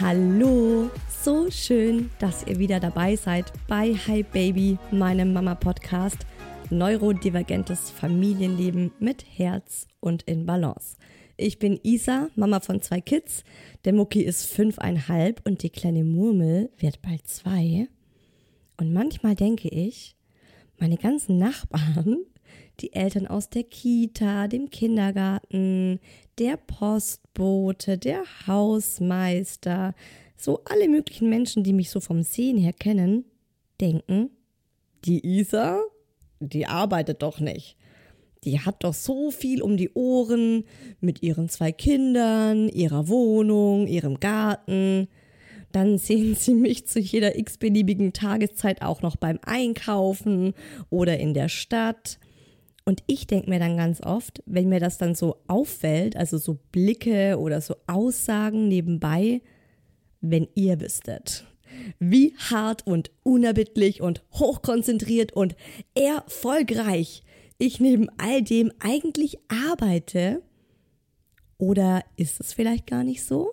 Hallo, so schön, dass ihr wieder dabei seid bei Hi Baby, meinem Mama Podcast. Neurodivergentes Familienleben mit Herz und in Balance. Ich bin Isa, Mama von zwei Kids. Der Mucki ist fünfeinhalb und die kleine Murmel wird bald zwei. Und manchmal denke ich, meine ganzen Nachbarn, die Eltern aus der Kita, dem Kindergarten, der Postbote, der Hausmeister, so alle möglichen Menschen, die mich so vom Sehen her kennen, denken, die Isa, die arbeitet doch nicht. Die hat doch so viel um die Ohren mit ihren zwei Kindern, ihrer Wohnung, ihrem Garten. Dann sehen sie mich zu jeder x-beliebigen Tageszeit auch noch beim Einkaufen oder in der Stadt. Und ich denke mir dann ganz oft, wenn mir das dann so auffällt, also so Blicke oder so Aussagen nebenbei, wenn ihr wüsstet, wie hart und unerbittlich und hochkonzentriert und erfolgreich ich neben all dem eigentlich arbeite, oder ist es vielleicht gar nicht so?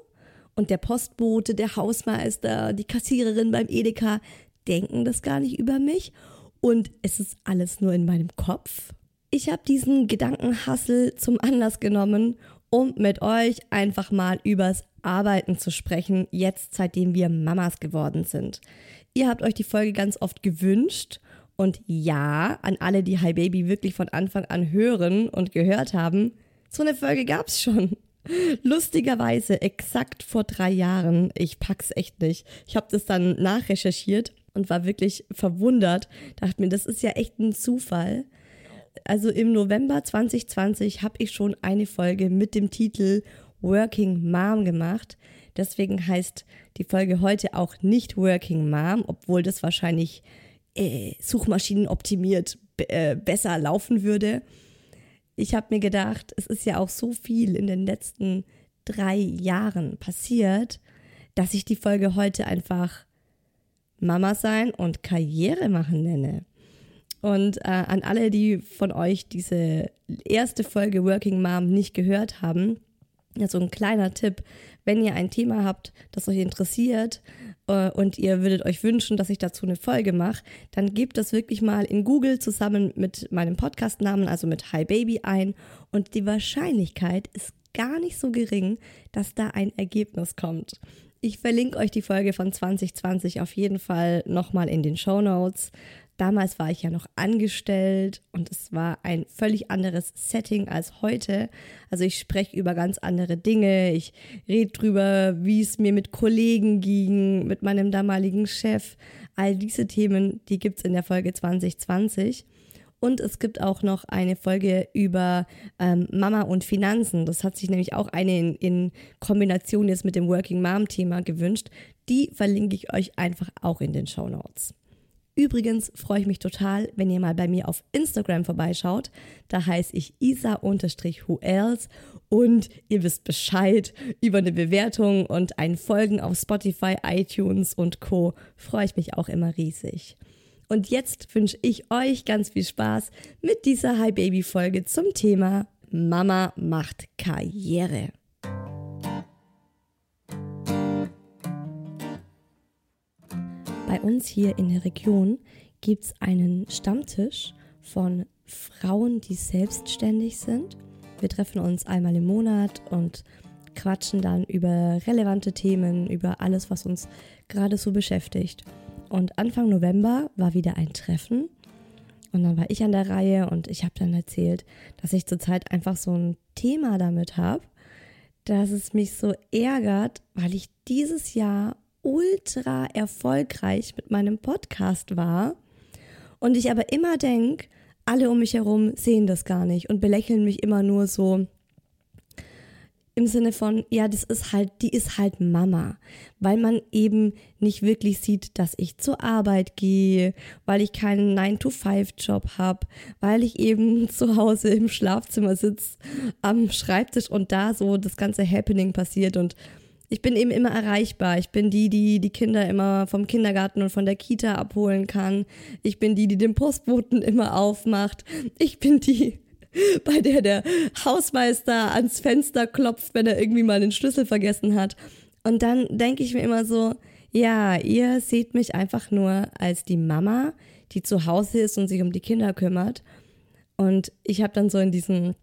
Und der Postbote, der Hausmeister, die Kassiererin beim Edeka denken das gar nicht über mich und es ist alles nur in meinem Kopf? Ich habe diesen Gedankenhassel zum Anlass genommen, um mit euch einfach mal übers Arbeiten zu sprechen, jetzt seitdem wir Mamas geworden sind. Ihr habt euch die Folge ganz oft gewünscht und ja, an alle, die Hi Baby wirklich von Anfang an hören und gehört haben, so eine Folge gab's schon. Lustigerweise exakt vor drei Jahren. Ich pack's echt nicht. Ich habe das dann nachrecherchiert und war wirklich verwundert. Dachte mir, das ist ja echt ein Zufall. Also im November 2020 habe ich schon eine Folge mit dem Titel Working Mom gemacht. Deswegen heißt die Folge heute auch nicht Working Mom, obwohl das wahrscheinlich äh, suchmaschinenoptimiert äh, besser laufen würde. Ich habe mir gedacht, es ist ja auch so viel in den letzten drei Jahren passiert, dass ich die Folge heute einfach Mama sein und Karriere machen nenne. Und äh, an alle, die von euch diese erste Folge Working Mom nicht gehört haben, ja, so ein kleiner Tipp, wenn ihr ein Thema habt, das euch interessiert äh, und ihr würdet euch wünschen, dass ich dazu eine Folge mache, dann gebt das wirklich mal in Google zusammen mit meinem Podcastnamen, also mit Hi Baby ein und die Wahrscheinlichkeit ist gar nicht so gering, dass da ein Ergebnis kommt. Ich verlinke euch die Folge von 2020 auf jeden Fall nochmal in den Show Notes. Damals war ich ja noch angestellt und es war ein völlig anderes Setting als heute. Also ich spreche über ganz andere Dinge. Ich rede drüber, wie es mir mit Kollegen ging, mit meinem damaligen Chef. All diese Themen, die gibt es in der Folge 2020. Und es gibt auch noch eine Folge über ähm, Mama und Finanzen. Das hat sich nämlich auch eine in, in Kombination jetzt mit dem Working Mom Thema gewünscht. Die verlinke ich euch einfach auch in den Show Notes. Übrigens freue ich mich total, wenn ihr mal bei mir auf Instagram vorbeischaut. Da heiße ich isa-who else und ihr wisst Bescheid über eine Bewertung und ein Folgen auf Spotify, iTunes und Co. Freue ich mich auch immer riesig. Und jetzt wünsche ich euch ganz viel Spaß mit dieser Hi Baby Folge zum Thema Mama macht Karriere. Bei uns hier in der Region gibt es einen Stammtisch von Frauen, die selbstständig sind. Wir treffen uns einmal im Monat und quatschen dann über relevante Themen, über alles, was uns gerade so beschäftigt. Und Anfang November war wieder ein Treffen. Und dann war ich an der Reihe und ich habe dann erzählt, dass ich zurzeit einfach so ein Thema damit habe, dass es mich so ärgert, weil ich dieses Jahr ultra erfolgreich mit meinem Podcast war und ich aber immer denke, alle um mich herum sehen das gar nicht und belächeln mich immer nur so im Sinne von, ja, das ist halt, die ist halt Mama, weil man eben nicht wirklich sieht, dass ich zur Arbeit gehe, weil ich keinen 9-to-5-Job habe, weil ich eben zu Hause im Schlafzimmer sitze, am Schreibtisch und da so das ganze Happening passiert und ich bin eben immer erreichbar. Ich bin die, die die Kinder immer vom Kindergarten und von der Kita abholen kann. Ich bin die, die den Postboten immer aufmacht. Ich bin die, bei der der Hausmeister ans Fenster klopft, wenn er irgendwie mal den Schlüssel vergessen hat. Und dann denke ich mir immer so, ja, ihr seht mich einfach nur als die Mama, die zu Hause ist und sich um die Kinder kümmert. Und ich habe dann so in diesen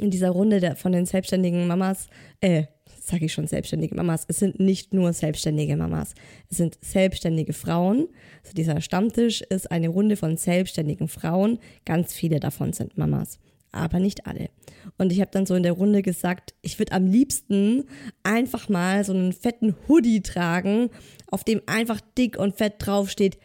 in dieser Runde der, von den selbstständigen Mamas, äh, sage ich schon selbstständige Mamas, es sind nicht nur selbstständige Mamas, es sind selbstständige Frauen. Also dieser Stammtisch ist eine Runde von selbstständigen Frauen, ganz viele davon sind Mamas aber nicht alle. Und ich habe dann so in der Runde gesagt, ich würde am liebsten einfach mal so einen fetten Hoodie tragen, auf dem einfach dick und fett draufsteht,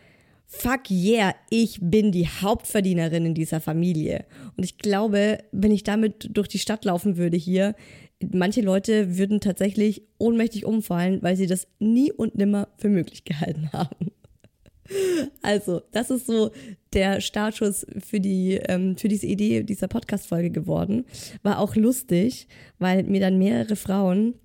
fuck yeah, ich bin die Hauptverdienerin in dieser Familie. Und ich glaube, wenn ich damit durch die Stadt laufen würde hier, manche Leute würden tatsächlich ohnmächtig umfallen, weil sie das nie und nimmer für möglich gehalten haben. Also, das ist so der Startschuss für, die, ähm, für diese Idee dieser Podcast-Folge geworden. War auch lustig, weil mir dann mehrere Frauen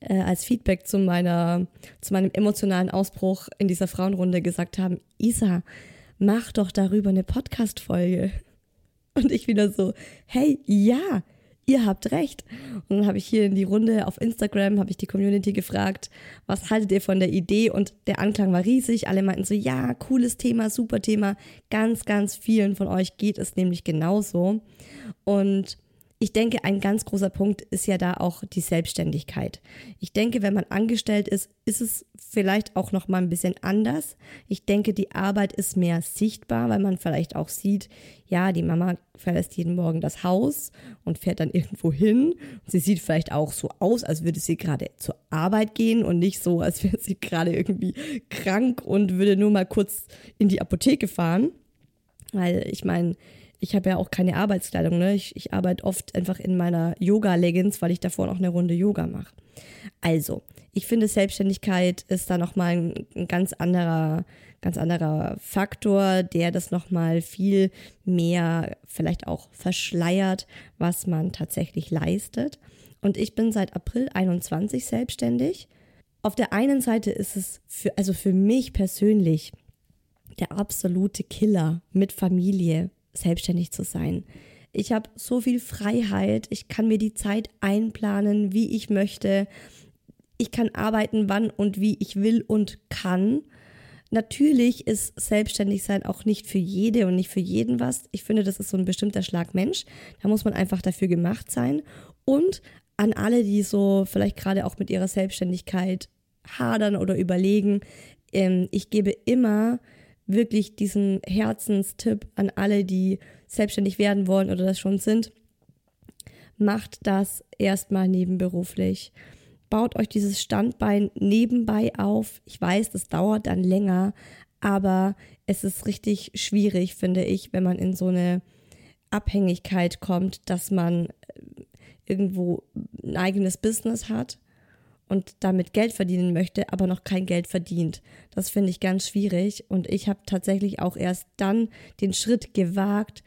äh, als Feedback zu, meiner, zu meinem emotionalen Ausbruch in dieser Frauenrunde gesagt haben: Isa, mach doch darüber eine Podcast-Folge. Und ich wieder so: Hey, ja, ihr habt recht. Und dann habe ich hier in die Runde auf Instagram, habe ich die Community gefragt, was haltet ihr von der Idee? Und der Anklang war riesig. Alle meinten so, ja, cooles Thema, super Thema. Ganz, ganz vielen von euch geht es nämlich genauso. Und ich denke, ein ganz großer Punkt ist ja da auch die Selbstständigkeit. Ich denke, wenn man angestellt ist, ist es vielleicht auch noch mal ein bisschen anders. Ich denke, die Arbeit ist mehr sichtbar, weil man vielleicht auch sieht, ja, die Mama verlässt jeden Morgen das Haus und fährt dann irgendwo hin. sie sieht vielleicht auch so aus, als würde sie gerade zur Arbeit gehen und nicht so, als wäre sie gerade irgendwie krank und würde nur mal kurz in die Apotheke fahren. Weil ich meine, ich habe ja auch keine Arbeitskleidung, ne? Ich, ich arbeite oft einfach in meiner Yoga-Leggings, weil ich davor noch eine Runde Yoga mache. Also, ich finde, Selbstständigkeit ist da nochmal ein, ein ganz anderer, ganz anderer Faktor, der das nochmal viel mehr vielleicht auch verschleiert, was man tatsächlich leistet. Und ich bin seit April 21 selbstständig. Auf der einen Seite ist es für, also für mich persönlich der absolute Killer mit Familie, selbstständig zu sein. Ich habe so viel Freiheit, ich kann mir die Zeit einplanen, wie ich möchte. Ich kann arbeiten, wann und wie ich will und kann. Natürlich ist Selbstständigsein auch nicht für jede und nicht für jeden was. Ich finde, das ist so ein bestimmter Schlag Mensch. Da muss man einfach dafür gemacht sein. Und an alle, die so vielleicht gerade auch mit ihrer Selbstständigkeit hadern oder überlegen. Ähm, ich gebe immer wirklich diesen Herzenstipp an alle, die selbstständig werden wollen oder das schon sind. Macht das erstmal nebenberuflich. Baut euch dieses Standbein nebenbei auf. Ich weiß, das dauert dann länger, aber es ist richtig schwierig, finde ich, wenn man in so eine Abhängigkeit kommt, dass man äh, irgendwo ein eigenes Business hat und damit Geld verdienen möchte, aber noch kein Geld verdient. Das finde ich ganz schwierig und ich habe tatsächlich auch erst dann den Schritt gewagt,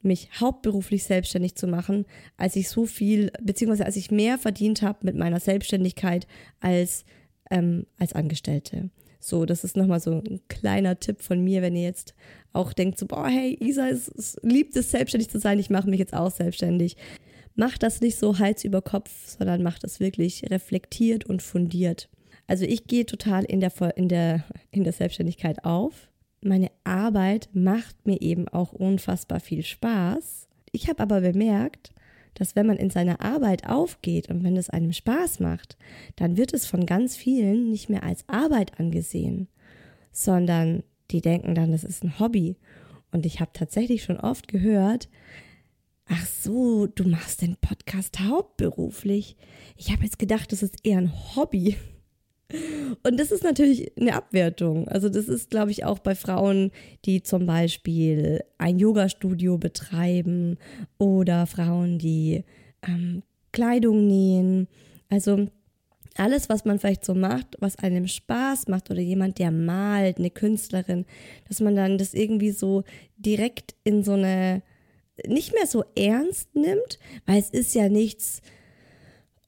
mich hauptberuflich selbstständig zu machen, als ich so viel, beziehungsweise als ich mehr verdient habe mit meiner Selbstständigkeit als, ähm, als Angestellte. So, das ist nochmal so ein kleiner Tipp von mir, wenn ihr jetzt auch denkt, so, boah, hey, Isa es, liebt es, selbstständig zu sein, ich mache mich jetzt auch selbstständig. Macht das nicht so Hals über Kopf, sondern macht das wirklich reflektiert und fundiert. Also ich gehe total in der, in der, in der Selbstständigkeit auf. Meine Arbeit macht mir eben auch unfassbar viel Spaß. Ich habe aber bemerkt, dass wenn man in seiner Arbeit aufgeht und wenn es einem Spaß macht, dann wird es von ganz vielen nicht mehr als Arbeit angesehen, sondern die denken dann, das ist ein Hobby. Und ich habe tatsächlich schon oft gehört, ach so, du machst den Podcast hauptberuflich. Ich habe jetzt gedacht, das ist eher ein Hobby. Und das ist natürlich eine Abwertung. Also das ist, glaube ich, auch bei Frauen, die zum Beispiel ein Yoga-Studio betreiben oder Frauen, die ähm, Kleidung nähen. Also alles, was man vielleicht so macht, was einem Spaß macht oder jemand, der malt, eine Künstlerin, dass man dann das irgendwie so direkt in so eine, nicht mehr so ernst nimmt, weil es ist ja nichts,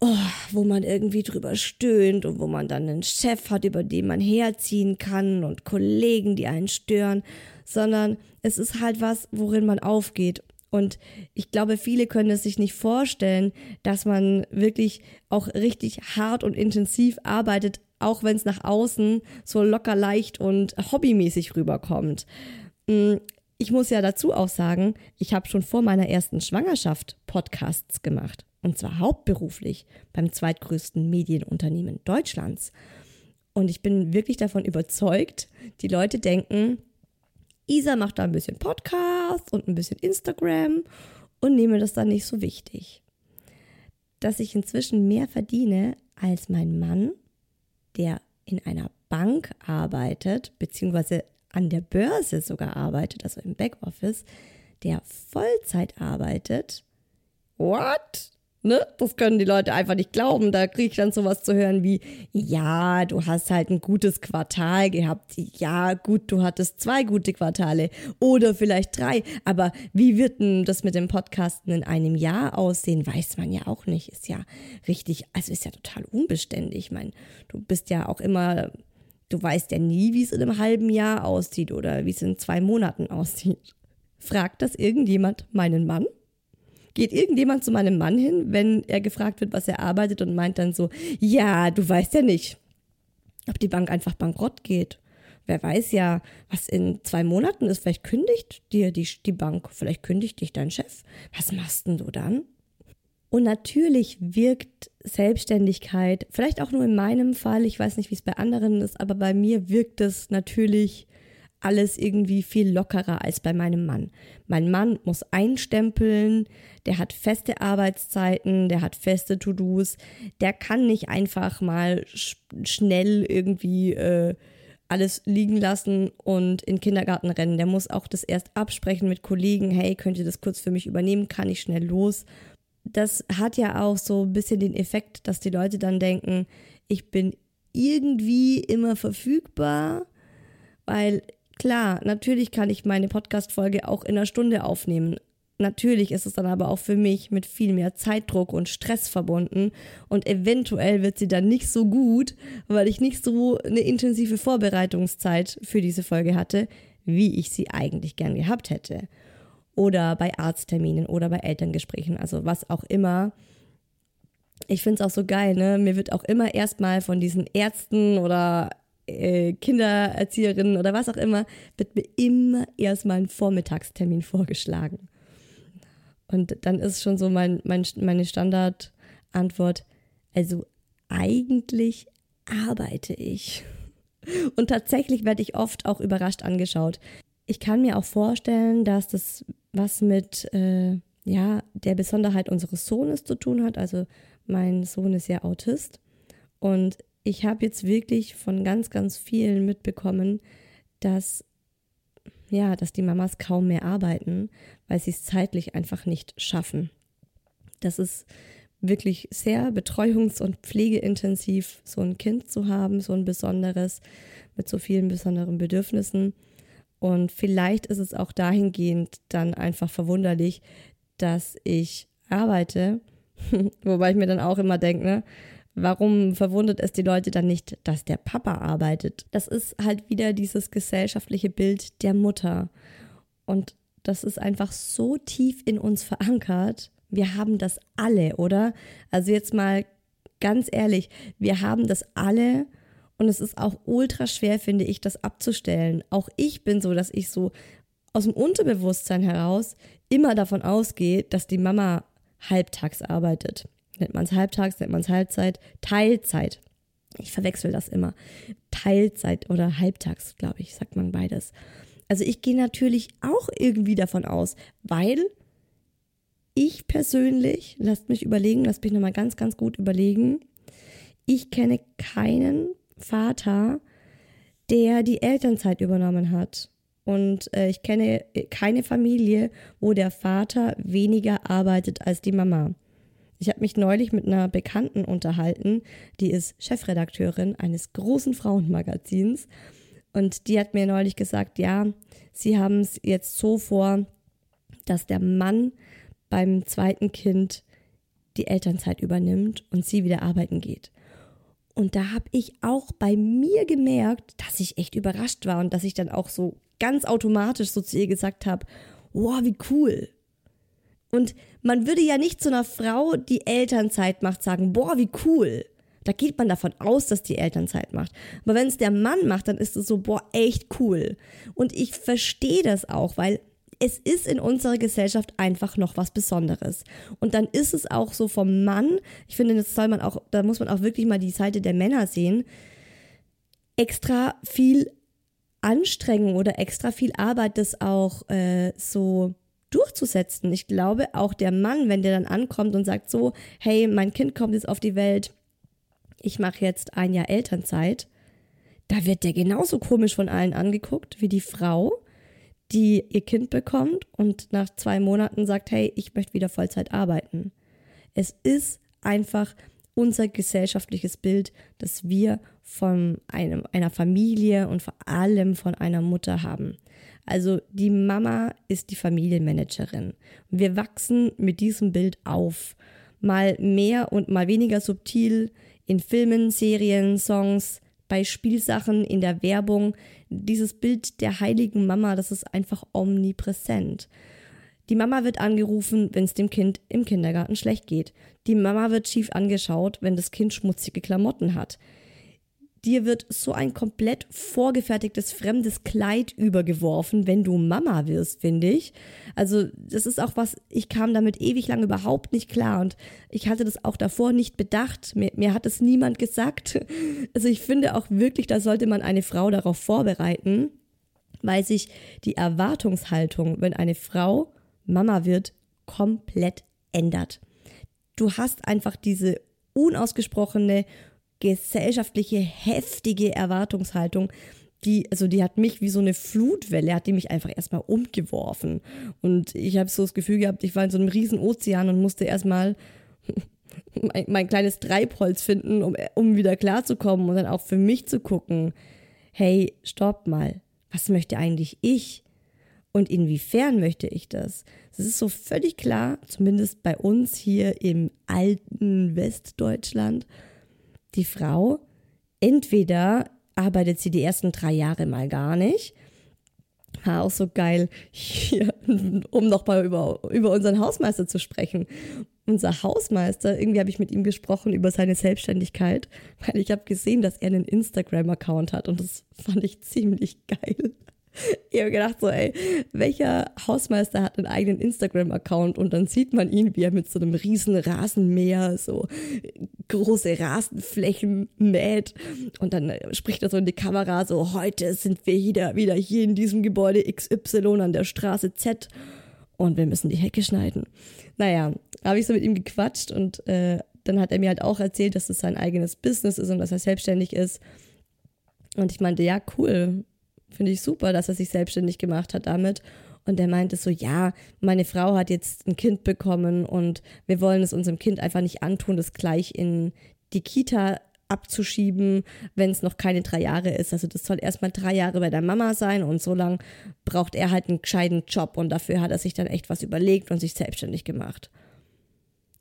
oh, wo man irgendwie drüber stöhnt und wo man dann einen Chef hat, über den man herziehen kann und Kollegen, die einen stören, sondern es ist halt was, worin man aufgeht. Und ich glaube, viele können es sich nicht vorstellen, dass man wirklich auch richtig hart und intensiv arbeitet, auch wenn es nach außen so locker leicht und hobbymäßig rüberkommt. Ich muss ja dazu auch sagen, ich habe schon vor meiner ersten Schwangerschaft Podcasts gemacht und zwar hauptberuflich beim zweitgrößten Medienunternehmen Deutschlands. Und ich bin wirklich davon überzeugt, die Leute denken, Isa macht da ein bisschen Podcast und ein bisschen Instagram und nehme das dann nicht so wichtig. Dass ich inzwischen mehr verdiene als mein Mann, der in einer Bank arbeitet, beziehungsweise an der Börse sogar arbeitet, also im Backoffice, der Vollzeit arbeitet. What? Ne? Das können die Leute einfach nicht glauben. Da kriege ich dann sowas zu hören wie, ja, du hast halt ein gutes Quartal gehabt. Ja, gut, du hattest zwei gute Quartale oder vielleicht drei. Aber wie wird denn das mit dem Podcasten in einem Jahr aussehen? Weiß man ja auch nicht. Ist ja richtig, also ist ja total unbeständig. Ich meine, du bist ja auch immer, du weißt ja nie, wie es in einem halben Jahr aussieht oder wie es in zwei Monaten aussieht. Fragt das irgendjemand meinen Mann? geht irgendjemand zu meinem Mann hin, wenn er gefragt wird, was er arbeitet und meint dann so, ja, du weißt ja nicht, ob die Bank einfach bankrott geht. Wer weiß ja, was in zwei Monaten ist. Vielleicht kündigt dir die, die Bank, vielleicht kündigt dich dein Chef. Was machst denn du dann? Und natürlich wirkt Selbstständigkeit, vielleicht auch nur in meinem Fall, ich weiß nicht, wie es bei anderen ist, aber bei mir wirkt es natürlich alles irgendwie viel lockerer als bei meinem Mann. Mein Mann muss einstempeln, der hat feste Arbeitszeiten, der hat feste To-Dos, der kann nicht einfach mal sch schnell irgendwie äh, alles liegen lassen und in den Kindergarten rennen. Der muss auch das erst absprechen mit Kollegen, hey, könnt ihr das kurz für mich übernehmen, kann ich schnell los. Das hat ja auch so ein bisschen den Effekt, dass die Leute dann denken, ich bin irgendwie immer verfügbar, weil Klar, natürlich kann ich meine Podcast-Folge auch in einer Stunde aufnehmen. Natürlich ist es dann aber auch für mich mit viel mehr Zeitdruck und Stress verbunden und eventuell wird sie dann nicht so gut, weil ich nicht so eine intensive Vorbereitungszeit für diese Folge hatte, wie ich sie eigentlich gern gehabt hätte. Oder bei Arztterminen oder bei Elterngesprächen, also was auch immer. Ich finde es auch so geil, ne? Mir wird auch immer erstmal von diesen Ärzten oder äh, Kindererzieherinnen oder was auch immer, wird mir immer erstmal ein Vormittagstermin vorgeschlagen. Und dann ist schon so mein, mein, meine Standardantwort, also eigentlich arbeite ich? Und tatsächlich werde ich oft auch überrascht angeschaut. Ich kann mir auch vorstellen, dass das was mit äh, ja, der Besonderheit unseres Sohnes zu tun hat. Also mein Sohn ist ja Autist. Und ich habe jetzt wirklich von ganz, ganz vielen mitbekommen, dass ja, dass die Mamas kaum mehr arbeiten, weil sie es zeitlich einfach nicht schaffen. Das ist wirklich sehr betreuungs- und pflegeintensiv, so ein Kind zu haben, so ein besonderes, mit so vielen besonderen Bedürfnissen. Und vielleicht ist es auch dahingehend dann einfach verwunderlich, dass ich arbeite, wobei ich mir dann auch immer denke, ne, warum verwundert es die Leute dann nicht, dass der Papa arbeitet? Das ist halt wieder dieses gesellschaftliche Bild der Mutter. Und das ist einfach so tief in uns verankert, wir haben das alle, oder? Also jetzt mal ganz ehrlich, wir haben das alle und es ist auch ultra schwer, finde ich, das abzustellen. Auch ich bin so, dass ich so aus dem Unterbewusstsein heraus immer davon ausgehe, dass die Mama halbtags arbeitet. Nennt man es halbtags, nennt man es Halbzeit, Teilzeit. Ich verwechsel das immer. Teilzeit oder halbtags, glaube ich, sagt man beides. Also ich gehe natürlich auch irgendwie davon aus, weil ich persönlich, lasst mich überlegen, lasst mich nochmal ganz, ganz gut überlegen. Ich kenne keinen Vater, der die Elternzeit übernommen hat. Und äh, ich kenne keine Familie, wo der Vater weniger arbeitet als die Mama. Ich habe mich neulich mit einer Bekannten unterhalten, die ist Chefredakteurin eines großen Frauenmagazins. Und die hat mir neulich gesagt, ja, sie haben es jetzt so vor, dass der Mann beim zweiten Kind die Elternzeit übernimmt und sie wieder arbeiten geht. Und da habe ich auch bei mir gemerkt, dass ich echt überrascht war und dass ich dann auch so ganz automatisch so zu ihr gesagt habe, wow, wie cool. Und man würde ja nicht zu einer Frau, die Elternzeit macht, sagen, boah, wie cool. Da geht man davon aus, dass die Elternzeit macht. Aber wenn es der Mann macht, dann ist es so, boah, echt cool. Und ich verstehe das auch, weil es ist in unserer Gesellschaft einfach noch was Besonderes. Und dann ist es auch so vom Mann, ich finde, das soll man auch, da muss man auch wirklich mal die Seite der Männer sehen, extra viel Anstrengung oder extra viel Arbeit, das auch äh, so durchzusetzen. Ich glaube, auch der Mann, wenn der dann ankommt und sagt so, hey, mein Kind kommt jetzt auf die Welt, ich mache jetzt ein Jahr Elternzeit, da wird der genauso komisch von allen angeguckt wie die Frau, die ihr Kind bekommt und nach zwei Monaten sagt, hey, ich möchte wieder Vollzeit arbeiten. Es ist einfach unser gesellschaftliches Bild, das wir von einem, einer Familie und vor allem von einer Mutter haben. Also die Mama ist die Familienmanagerin. Wir wachsen mit diesem Bild auf. Mal mehr und mal weniger subtil in Filmen, Serien, Songs, bei Spielsachen, in der Werbung. Dieses Bild der heiligen Mama, das ist einfach omnipräsent. Die Mama wird angerufen, wenn es dem Kind im Kindergarten schlecht geht. Die Mama wird schief angeschaut, wenn das Kind schmutzige Klamotten hat dir wird so ein komplett vorgefertigtes fremdes Kleid übergeworfen, wenn du Mama wirst, finde ich. Also das ist auch was, ich kam damit ewig lang überhaupt nicht klar und ich hatte das auch davor nicht bedacht. Mir, mir hat es niemand gesagt. Also ich finde auch wirklich, da sollte man eine Frau darauf vorbereiten, weil sich die Erwartungshaltung, wenn eine Frau Mama wird, komplett ändert. Du hast einfach diese unausgesprochene gesellschaftliche, heftige Erwartungshaltung, die, also die hat mich wie so eine Flutwelle, hat die mich einfach erstmal umgeworfen. Und ich habe so das Gefühl gehabt, ich war in so einem riesen Ozean und musste erstmal mein, mein kleines Treibholz finden, um, um wieder klarzukommen und dann auch für mich zu gucken, hey, stopp mal, was möchte eigentlich ich? Und inwiefern möchte ich das? Es ist so völlig klar, zumindest bei uns hier im alten Westdeutschland, die Frau, entweder arbeitet sie die ersten drei Jahre mal gar nicht, war auch so geil, hier, um nochmal über, über unseren Hausmeister zu sprechen. Unser Hausmeister, irgendwie habe ich mit ihm gesprochen über seine Selbstständigkeit, weil ich habe gesehen, dass er einen Instagram-Account hat und das fand ich ziemlich geil. Ich habe gedacht so, ey, welcher Hausmeister hat einen eigenen Instagram-Account und dann sieht man ihn, wie er mit so einem riesen Rasenmäher so große Rasenflächen mäht und dann spricht er so in die Kamera so, heute sind wir wieder, wieder hier in diesem Gebäude XY an der Straße Z und wir müssen die Hecke schneiden. Naja, habe ich so mit ihm gequatscht und äh, dann hat er mir halt auch erzählt, dass es sein eigenes Business ist und dass er selbstständig ist. Und ich meinte, ja, cool, finde ich super, dass er sich selbstständig gemacht hat damit. Und er meinte so, ja, meine Frau hat jetzt ein Kind bekommen und wir wollen es unserem Kind einfach nicht antun, das gleich in die Kita abzuschieben, wenn es noch keine drei Jahre ist. Also das soll erstmal drei Jahre bei der Mama sein und so lang braucht er halt einen gescheiten Job und dafür hat er sich dann echt was überlegt und sich selbstständig gemacht.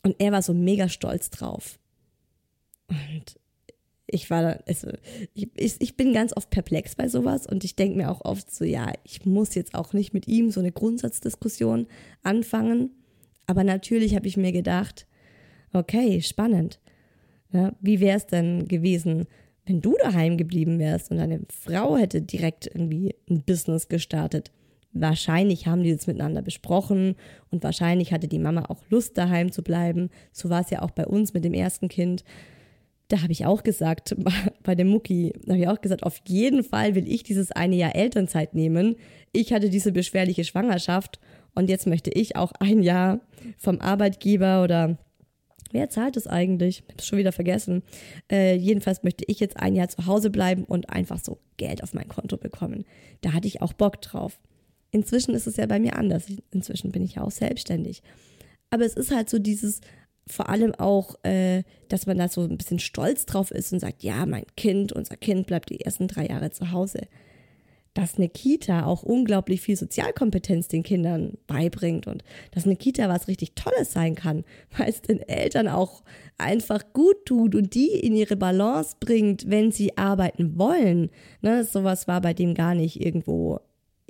Und er war so mega stolz drauf. Und ich war, also ich, ich bin ganz oft perplex bei sowas und ich denke mir auch oft so, ja, ich muss jetzt auch nicht mit ihm so eine Grundsatzdiskussion anfangen. Aber natürlich habe ich mir gedacht, okay, spannend. Ja, wie wäre es denn gewesen, wenn du daheim geblieben wärst und deine Frau hätte direkt irgendwie ein Business gestartet? Wahrscheinlich haben die das miteinander besprochen und wahrscheinlich hatte die Mama auch Lust, daheim zu bleiben. So war es ja auch bei uns mit dem ersten Kind da habe ich auch gesagt, bei dem Mucki, habe ich auch gesagt, auf jeden Fall will ich dieses eine Jahr Elternzeit nehmen. Ich hatte diese beschwerliche Schwangerschaft und jetzt möchte ich auch ein Jahr vom Arbeitgeber oder wer zahlt das eigentlich? Ich habe es schon wieder vergessen. Äh, jedenfalls möchte ich jetzt ein Jahr zu Hause bleiben und einfach so Geld auf mein Konto bekommen. Da hatte ich auch Bock drauf. Inzwischen ist es ja bei mir anders. Inzwischen bin ich ja auch selbstständig. Aber es ist halt so dieses, vor allem auch, äh, dass man da so ein bisschen stolz drauf ist und sagt, ja, mein Kind, unser Kind bleibt die ersten drei Jahre zu Hause. Dass eine Kita auch unglaublich viel Sozialkompetenz den Kindern beibringt und dass eine Kita was richtig Tolles sein kann, weil es den Eltern auch einfach gut tut und die in ihre Balance bringt, wenn sie arbeiten wollen. Ne, sowas war bei dem gar nicht irgendwo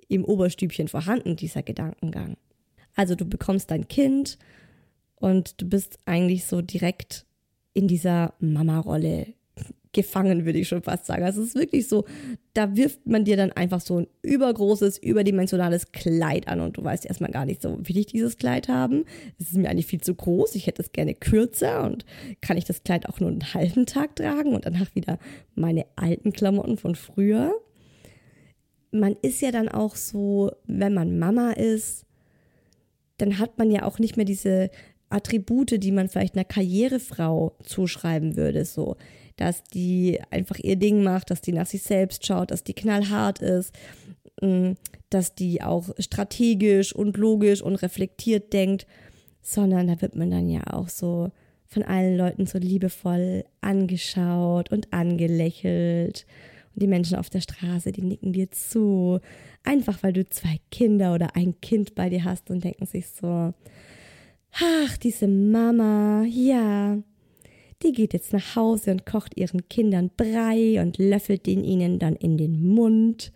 im Oberstübchen vorhanden, dieser Gedankengang. Also du bekommst dein Kind und du bist eigentlich so direkt in dieser Mama-Rolle gefangen, würde ich schon fast sagen. Also es ist wirklich so, da wirft man dir dann einfach so ein übergroßes, überdimensionales Kleid an und du weißt erstmal gar nicht so, will ich dieses Kleid haben? Es ist mir eigentlich viel zu groß, ich hätte es gerne kürzer und kann ich das Kleid auch nur einen halben Tag tragen und danach wieder meine alten Klamotten von früher? Man ist ja dann auch so, wenn man Mama ist, dann hat man ja auch nicht mehr diese Attribute, die man vielleicht einer Karrierefrau zuschreiben würde, so, dass die einfach ihr Ding macht, dass die nach sich selbst schaut, dass die knallhart ist, mm, dass die auch strategisch und logisch und reflektiert denkt, sondern da wird man dann ja auch so von allen Leuten so liebevoll angeschaut und angelächelt. Und die Menschen auf der Straße, die nicken dir zu, einfach weil du zwei Kinder oder ein Kind bei dir hast und denken sich so, Ach, diese Mama, ja. Die geht jetzt nach Hause und kocht ihren Kindern Brei und löffelt den ihnen dann in den Mund.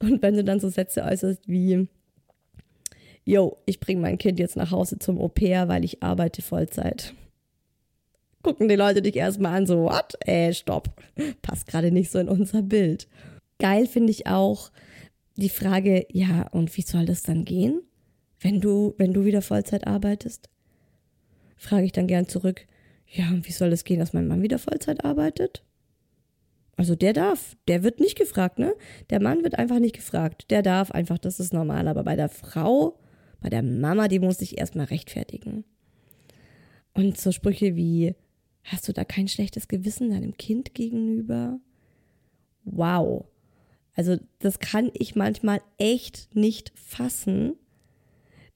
Und wenn du dann so Sätze äußerst wie, yo, ich bringe mein Kind jetzt nach Hause zum Au pair, weil ich arbeite Vollzeit. Gucken die Leute dich erstmal an, so, what? Äh, stopp. Passt gerade nicht so in unser Bild. Geil finde ich auch die Frage, ja, und wie soll das dann gehen? Wenn du, wenn du wieder Vollzeit arbeitest? Frage ich dann gern zurück, ja, und wie soll es gehen, dass mein Mann wieder Vollzeit arbeitet? Also der darf, der wird nicht gefragt, ne? Der Mann wird einfach nicht gefragt. Der darf einfach, das ist normal. Aber bei der Frau, bei der Mama, die muss sich erstmal rechtfertigen. Und so Sprüche wie, hast du da kein schlechtes Gewissen deinem Kind gegenüber? Wow. Also das kann ich manchmal echt nicht fassen,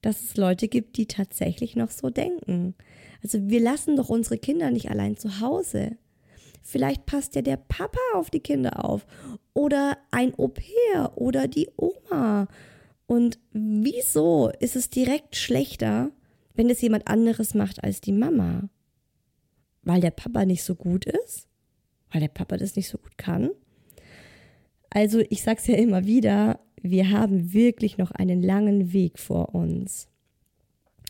dass es Leute gibt, die tatsächlich noch so denken. Also wir lassen doch unsere Kinder nicht allein zu Hause. Vielleicht passt ja der Papa auf die Kinder auf oder ein Au-pair oder die Oma. Und wieso ist es direkt schlechter, wenn es jemand anderes macht als die Mama? Weil der Papa nicht so gut ist? Weil der Papa das nicht so gut kann? Also ich sag's ja immer wieder, wir haben wirklich noch einen langen Weg vor uns.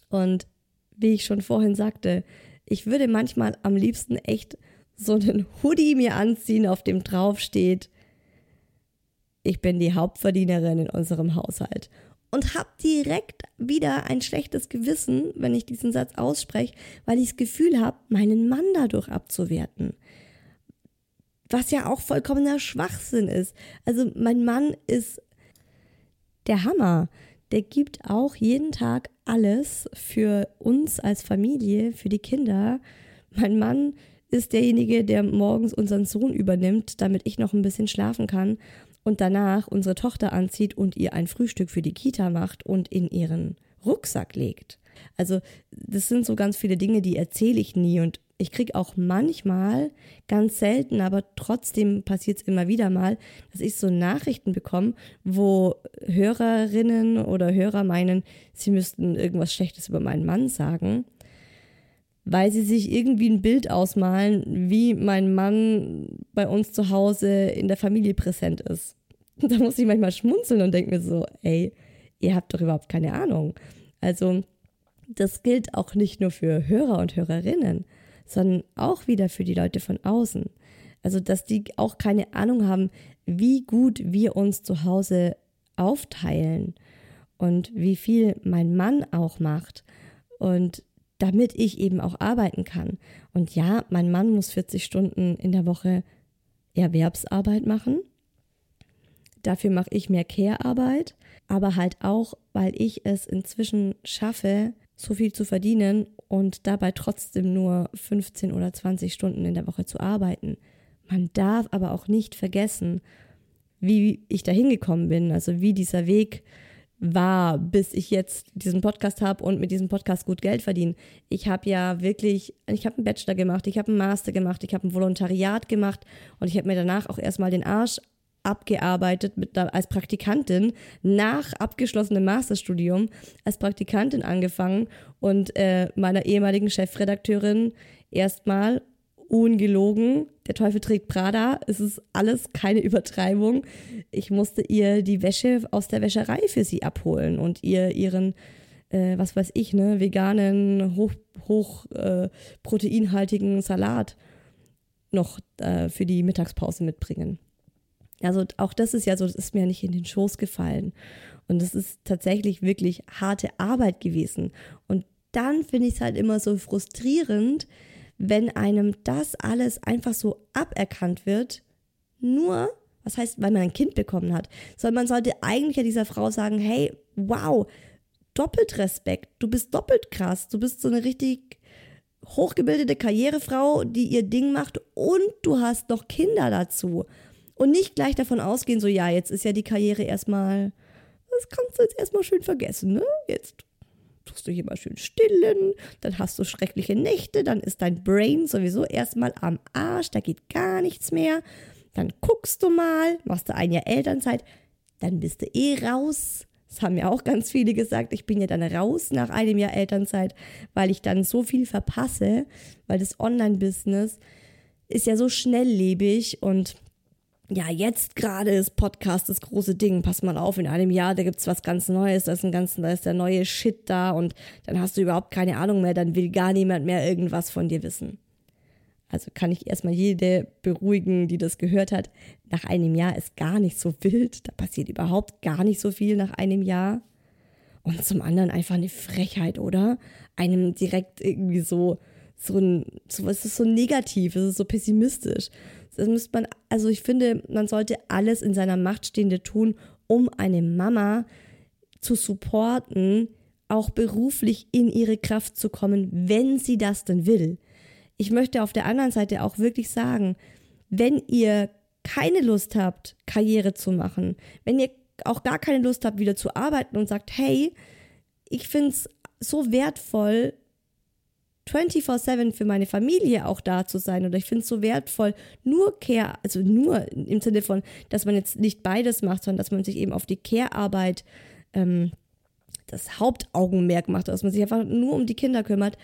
Und wie ich schon vorhin sagte, ich würde manchmal am liebsten echt so einen Hoodie mir anziehen, auf dem drauf steht, ich bin die Hauptverdienerin in unserem Haushalt. Und habe direkt wieder ein schlechtes Gewissen, wenn ich diesen Satz ausspreche, weil ich das Gefühl habe, meinen Mann dadurch abzuwerten. Was ja auch vollkommener Schwachsinn ist. Also mein Mann ist der Hammer. Der gibt auch jeden Tag alles für uns als Familie, für die Kinder. Mein Mann ist derjenige, der morgens unseren Sohn übernimmt, damit ich noch ein bisschen schlafen kann und danach unsere Tochter anzieht und ihr ein Frühstück für die Kita macht und in ihren Rucksack legt. Also das sind so ganz viele Dinge, die erzähle ich nie und ich kriege auch manchmal, ganz selten, aber trotzdem passiert es immer wieder mal, dass ich so Nachrichten bekomme, wo Hörerinnen oder Hörer meinen, sie müssten irgendwas Schlechtes über meinen Mann sagen, weil sie sich irgendwie ein Bild ausmalen, wie mein Mann bei uns zu Hause in der Familie präsent ist. Da muss ich manchmal schmunzeln und denke mir so, ey, ihr habt doch überhaupt keine Ahnung. Also, das gilt auch nicht nur für Hörer und Hörerinnen sondern auch wieder für die Leute von außen. Also, dass die auch keine Ahnung haben, wie gut wir uns zu Hause aufteilen und wie viel mein Mann auch macht und damit ich eben auch arbeiten kann. Und ja, mein Mann muss 40 Stunden in der Woche Erwerbsarbeit machen. Dafür mache ich mehr Care-Arbeit, aber halt auch, weil ich es inzwischen schaffe, so viel zu verdienen und dabei trotzdem nur 15 oder 20 Stunden in der Woche zu arbeiten. Man darf aber auch nicht vergessen, wie ich da hingekommen bin, also wie dieser Weg war, bis ich jetzt diesen Podcast habe und mit diesem Podcast gut Geld verdiene. Ich habe ja wirklich, ich habe einen Bachelor gemacht, ich habe einen Master gemacht, ich habe ein Volontariat gemacht und ich habe mir danach auch erstmal den Arsch abgearbeitet mit, als Praktikantin nach abgeschlossenem Masterstudium als Praktikantin angefangen und äh, meiner ehemaligen Chefredakteurin erstmal ungelogen, der Teufel trägt Prada, es ist alles keine Übertreibung. Ich musste ihr die Wäsche aus der Wäscherei für sie abholen und ihr ihren, äh, was weiß ich, ne, veganen, hoch, hoch äh, proteinhaltigen Salat noch äh, für die Mittagspause mitbringen. Also auch das ist ja so, das ist mir nicht in den Schoß gefallen. Und das ist tatsächlich wirklich harte Arbeit gewesen. Und dann finde ich es halt immer so frustrierend, wenn einem das alles einfach so aberkannt wird, nur, was heißt, weil man ein Kind bekommen hat, sondern man sollte eigentlich ja dieser Frau sagen, hey, wow, doppelt Respekt, du bist doppelt krass, du bist so eine richtig hochgebildete Karrierefrau, die ihr Ding macht und du hast noch Kinder dazu. Und nicht gleich davon ausgehen, so ja, jetzt ist ja die Karriere erstmal, das kannst du jetzt erstmal schön vergessen, ne? Jetzt tust du hier mal schön stillen, dann hast du schreckliche Nächte, dann ist dein Brain sowieso erstmal am Arsch, da geht gar nichts mehr. Dann guckst du mal, machst du ein Jahr Elternzeit, dann bist du eh raus. Das haben ja auch ganz viele gesagt. Ich bin ja dann raus nach einem Jahr Elternzeit, weil ich dann so viel verpasse, weil das Online-Business ist ja so schnelllebig und ja, jetzt gerade ist Podcast das große Ding. Pass mal auf, in einem Jahr, da gibt's was ganz Neues, da ist ein ganz, da ist der neue Shit da und dann hast du überhaupt keine Ahnung mehr, dann will gar niemand mehr irgendwas von dir wissen. Also kann ich erstmal jede beruhigen, die das gehört hat. Nach einem Jahr ist gar nicht so wild, da passiert überhaupt gar nicht so viel nach einem Jahr. Und zum anderen einfach eine Frechheit, oder? Einem direkt irgendwie so, so ein, so, es ist so negativ, es ist so pessimistisch. Das müsste man, also ich finde, man sollte alles in seiner Macht Stehende tun, um eine Mama zu supporten, auch beruflich in ihre Kraft zu kommen, wenn sie das denn will. Ich möchte auf der anderen Seite auch wirklich sagen, wenn ihr keine Lust habt, Karriere zu machen, wenn ihr auch gar keine Lust habt, wieder zu arbeiten und sagt, hey, ich finde es so wertvoll, 24-7 für meine Familie auch da zu sein. Oder ich finde es so wertvoll, nur Care, also nur im Sinne von, dass man jetzt nicht beides macht, sondern dass man sich eben auf die Care-Arbeit ähm, das Hauptaugenmerk macht, dass man sich einfach nur um die Kinder kümmert.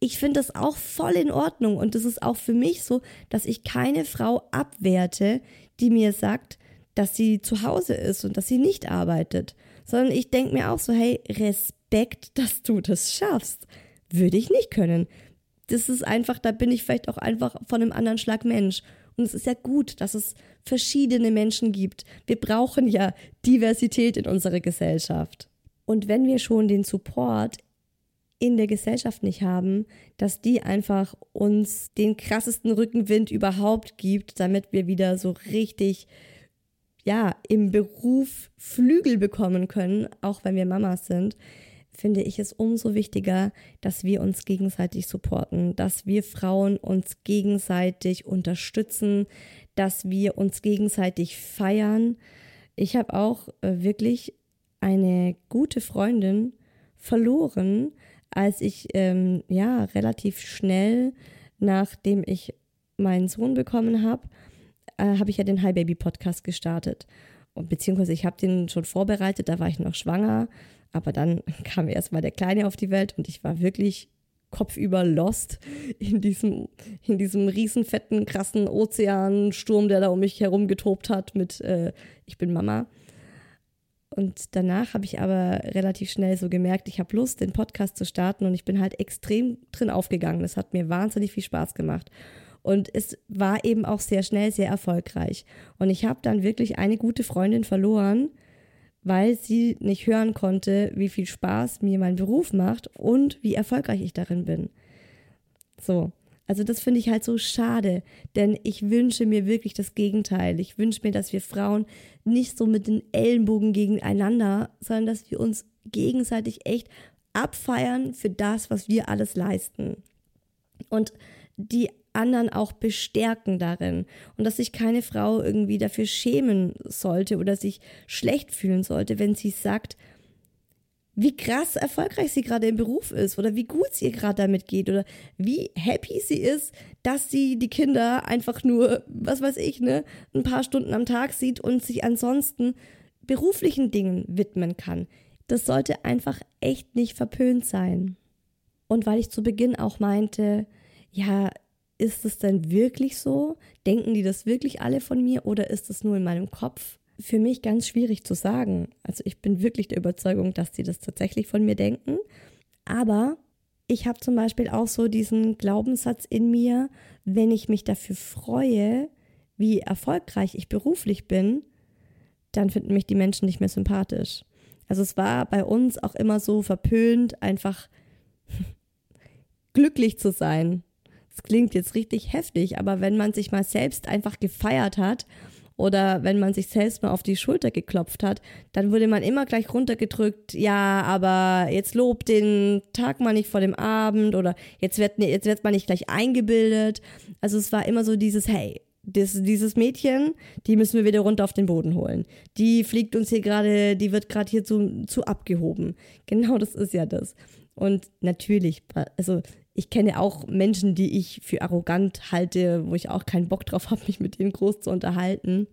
Ich finde das auch voll in Ordnung und das ist auch für mich so, dass ich keine Frau abwerte, die mir sagt, dass sie zu Hause ist und dass sie nicht arbeitet, sondern ich denke mir auch so, hey, Respekt, dass du das schaffst würde ich nicht können. Das ist einfach, da bin ich vielleicht auch einfach von einem anderen Schlag Mensch. Und es ist ja gut, dass es verschiedene Menschen gibt. Wir brauchen ja Diversität in unserer Gesellschaft. Und wenn wir schon den Support in der Gesellschaft nicht haben, dass die einfach uns den krassesten Rückenwind überhaupt gibt, damit wir wieder so richtig ja, im Beruf Flügel bekommen können, auch wenn wir Mamas sind, finde ich es umso wichtiger, dass wir uns gegenseitig supporten, dass wir Frauen uns gegenseitig unterstützen, dass wir uns gegenseitig feiern. Ich habe auch äh, wirklich eine gute Freundin verloren, als ich ähm, ja relativ schnell, nachdem ich meinen Sohn bekommen habe, äh, habe ich ja den Hi Baby Podcast gestartet. Und, beziehungsweise ich habe den schon vorbereitet, da war ich noch schwanger, aber dann kam erst mal der Kleine auf die Welt und ich war wirklich kopfüber lost in diesem, in diesem riesen, fetten, krassen Ozeansturm, der da um mich herum getobt hat mit äh, Ich bin Mama. Und danach habe ich aber relativ schnell so gemerkt, ich habe Lust, den Podcast zu starten und ich bin halt extrem drin aufgegangen. Das hat mir wahnsinnig viel Spaß gemacht. Und es war eben auch sehr schnell sehr erfolgreich. Und ich habe dann wirklich eine gute Freundin verloren, weil sie nicht hören konnte, wie viel Spaß mir mein Beruf macht und wie erfolgreich ich darin bin. So. Also das finde ich halt so schade, denn ich wünsche mir wirklich das Gegenteil. Ich wünsche mir, dass wir Frauen nicht so mit den Ellenbogen gegeneinander, sondern dass wir uns gegenseitig echt abfeiern für das, was wir alles leisten. Und die anderen auch bestärken darin und dass sich keine Frau irgendwie dafür schämen sollte oder sich schlecht fühlen sollte, wenn sie sagt, wie krass erfolgreich sie gerade im Beruf ist oder wie gut es ihr gerade damit geht oder wie happy sie ist, dass sie die Kinder einfach nur, was weiß ich, ne, ein paar Stunden am Tag sieht und sich ansonsten beruflichen Dingen widmen kann. Das sollte einfach echt nicht verpönt sein. Und weil ich zu Beginn auch meinte, ja, ist es denn wirklich so? Denken die das wirklich alle von mir oder ist es nur in meinem Kopf? Für mich ganz schwierig zu sagen. Also ich bin wirklich der Überzeugung, dass sie das tatsächlich von mir denken. Aber ich habe zum Beispiel auch so diesen Glaubenssatz in mir, wenn ich mich dafür freue, wie erfolgreich ich beruflich bin, dann finden mich die Menschen nicht mehr sympathisch. Also es war bei uns auch immer so verpönt, einfach glücklich zu sein. Das klingt jetzt richtig heftig, aber wenn man sich mal selbst einfach gefeiert hat oder wenn man sich selbst mal auf die Schulter geklopft hat, dann wurde man immer gleich runtergedrückt, ja, aber jetzt lob den Tag mal nicht vor dem Abend oder jetzt wird, jetzt wird man nicht gleich eingebildet. Also es war immer so dieses, hey, das, dieses Mädchen, die müssen wir wieder runter auf den Boden holen. Die fliegt uns hier gerade, die wird gerade hier zu, zu abgehoben. Genau das ist ja das. Und natürlich, also ich kenne auch Menschen, die ich für arrogant halte, wo ich auch keinen Bock drauf habe, mich mit denen groß zu unterhalten.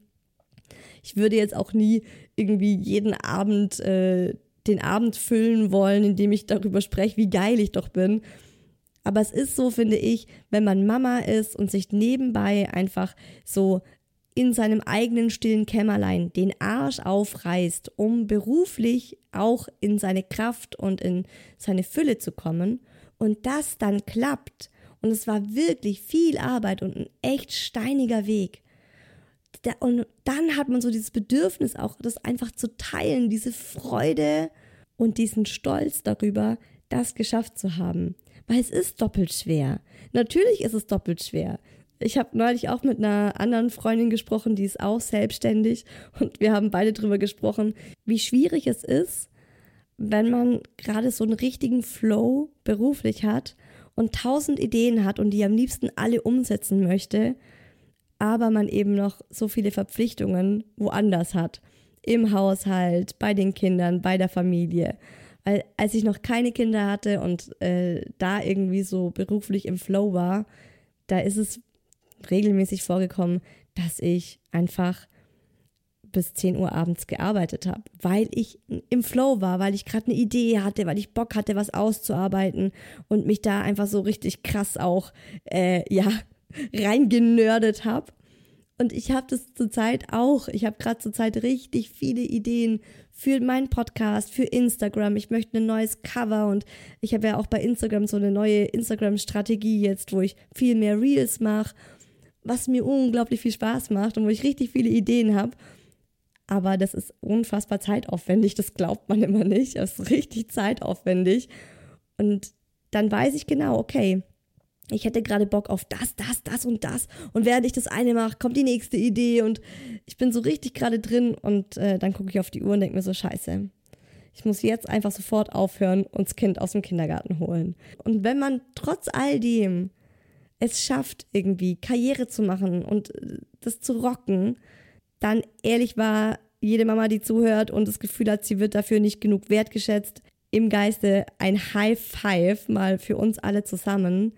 Ich würde jetzt auch nie irgendwie jeden Abend äh, den Abend füllen wollen, indem ich darüber spreche, wie geil ich doch bin. Aber es ist so, finde ich, wenn man Mama ist und sich nebenbei einfach so in seinem eigenen stillen Kämmerlein den Arsch aufreißt, um beruflich auch in seine Kraft und in seine Fülle zu kommen und das dann klappt, und es war wirklich viel Arbeit und ein echt steiniger Weg. Und dann hat man so dieses Bedürfnis auch, das einfach zu teilen, diese Freude und diesen Stolz darüber, das geschafft zu haben. Weil es ist doppelt schwer. Natürlich ist es doppelt schwer. Ich habe neulich auch mit einer anderen Freundin gesprochen, die ist auch selbstständig und wir haben beide darüber gesprochen, wie schwierig es ist, wenn man gerade so einen richtigen Flow beruflich hat und tausend Ideen hat und die am liebsten alle umsetzen möchte, aber man eben noch so viele Verpflichtungen woanders hat. Im Haushalt, bei den Kindern, bei der Familie. Weil als ich noch keine Kinder hatte und äh, da irgendwie so beruflich im Flow war, da ist es regelmäßig vorgekommen, dass ich einfach bis 10 Uhr abends gearbeitet habe, weil ich im Flow war, weil ich gerade eine Idee hatte, weil ich Bock hatte, was auszuarbeiten und mich da einfach so richtig krass auch, äh, ja, reingenördet habe. Und ich habe das zurzeit auch. Ich habe gerade zurzeit richtig viele Ideen für meinen Podcast, für Instagram. Ich möchte ein neues Cover und ich habe ja auch bei Instagram so eine neue Instagram-Strategie jetzt, wo ich viel mehr Reels mache was mir unglaublich viel Spaß macht und wo ich richtig viele Ideen habe. Aber das ist unfassbar zeitaufwendig, das glaubt man immer nicht. Das ist richtig zeitaufwendig. Und dann weiß ich genau, okay, ich hätte gerade Bock auf das, das, das und das. Und während ich das eine mache, kommt die nächste Idee und ich bin so richtig gerade drin und äh, dann gucke ich auf die Uhr und denke mir so, scheiße. Ich muss jetzt einfach sofort aufhören und das Kind aus dem Kindergarten holen. Und wenn man trotz all dem es schafft, irgendwie Karriere zu machen und äh, das zu rocken, dann ehrlich war jede Mama, die zuhört und das Gefühl hat, sie wird dafür nicht genug wertgeschätzt, im Geiste ein High Five mal für uns alle zusammen.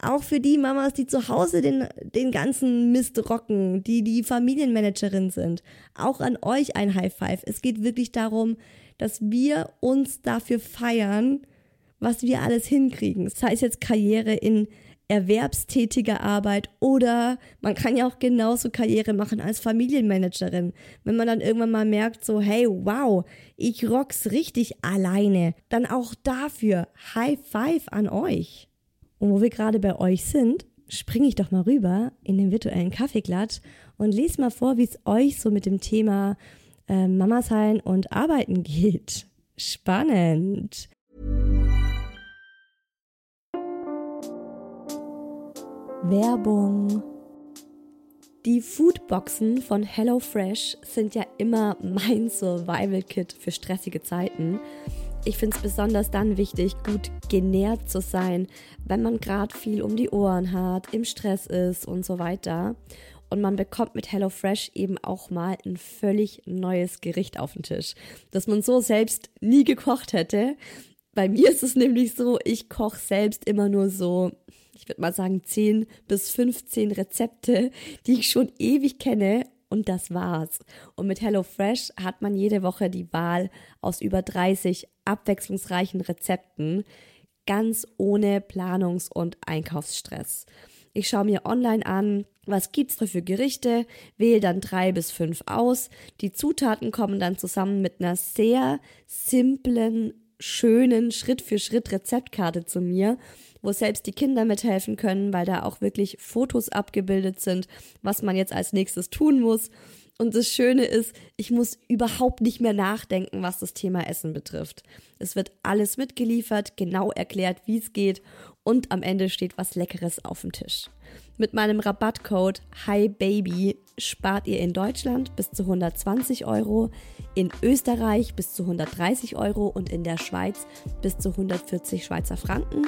Auch für die Mamas, die zu Hause den, den ganzen Mist rocken, die die Familienmanagerin sind. Auch an euch ein High Five. Es geht wirklich darum, dass wir uns dafür feiern, was wir alles hinkriegen. Sei es jetzt Karriere in erwerbstätiger Arbeit oder man kann ja auch genauso Karriere machen als Familienmanagerin. Wenn man dann irgendwann mal merkt, so, hey, wow, ich rock's richtig alleine, dann auch dafür High Five an euch. Und wo wir gerade bei euch sind, springe ich doch mal rüber in den virtuellen Kaffeeklatsch und lese mal vor, wie es euch so mit dem Thema äh, Mama sein und arbeiten geht. Spannend. Werbung. Die Foodboxen von HelloFresh sind ja immer mein Survival-Kit für stressige Zeiten. Ich finde es besonders dann wichtig, gut genährt zu sein, wenn man gerade viel um die Ohren hat, im Stress ist und so weiter. Und man bekommt mit HelloFresh eben auch mal ein völlig neues Gericht auf den Tisch, das man so selbst nie gekocht hätte. Bei mir ist es nämlich so, ich koche selbst immer nur so ich würde mal sagen, 10 bis 15 Rezepte, die ich schon ewig kenne und das war's. Und mit HelloFresh hat man jede Woche die Wahl aus über 30 abwechslungsreichen Rezepten, ganz ohne Planungs- und Einkaufsstress. Ich schaue mir online an, was gibt's da für Gerichte, wähle dann drei bis fünf aus. Die Zutaten kommen dann zusammen mit einer sehr simplen, schönen Schritt-für-Schritt-Rezeptkarte zu mir wo selbst die Kinder mithelfen können, weil da auch wirklich Fotos abgebildet sind, was man jetzt als nächstes tun muss. Und das Schöne ist, ich muss überhaupt nicht mehr nachdenken, was das Thema Essen betrifft. Es wird alles mitgeliefert, genau erklärt, wie es geht und am Ende steht was Leckeres auf dem Tisch. Mit meinem Rabattcode HiBaby spart ihr in Deutschland bis zu 120 Euro, in Österreich bis zu 130 Euro und in der Schweiz bis zu 140 Schweizer Franken.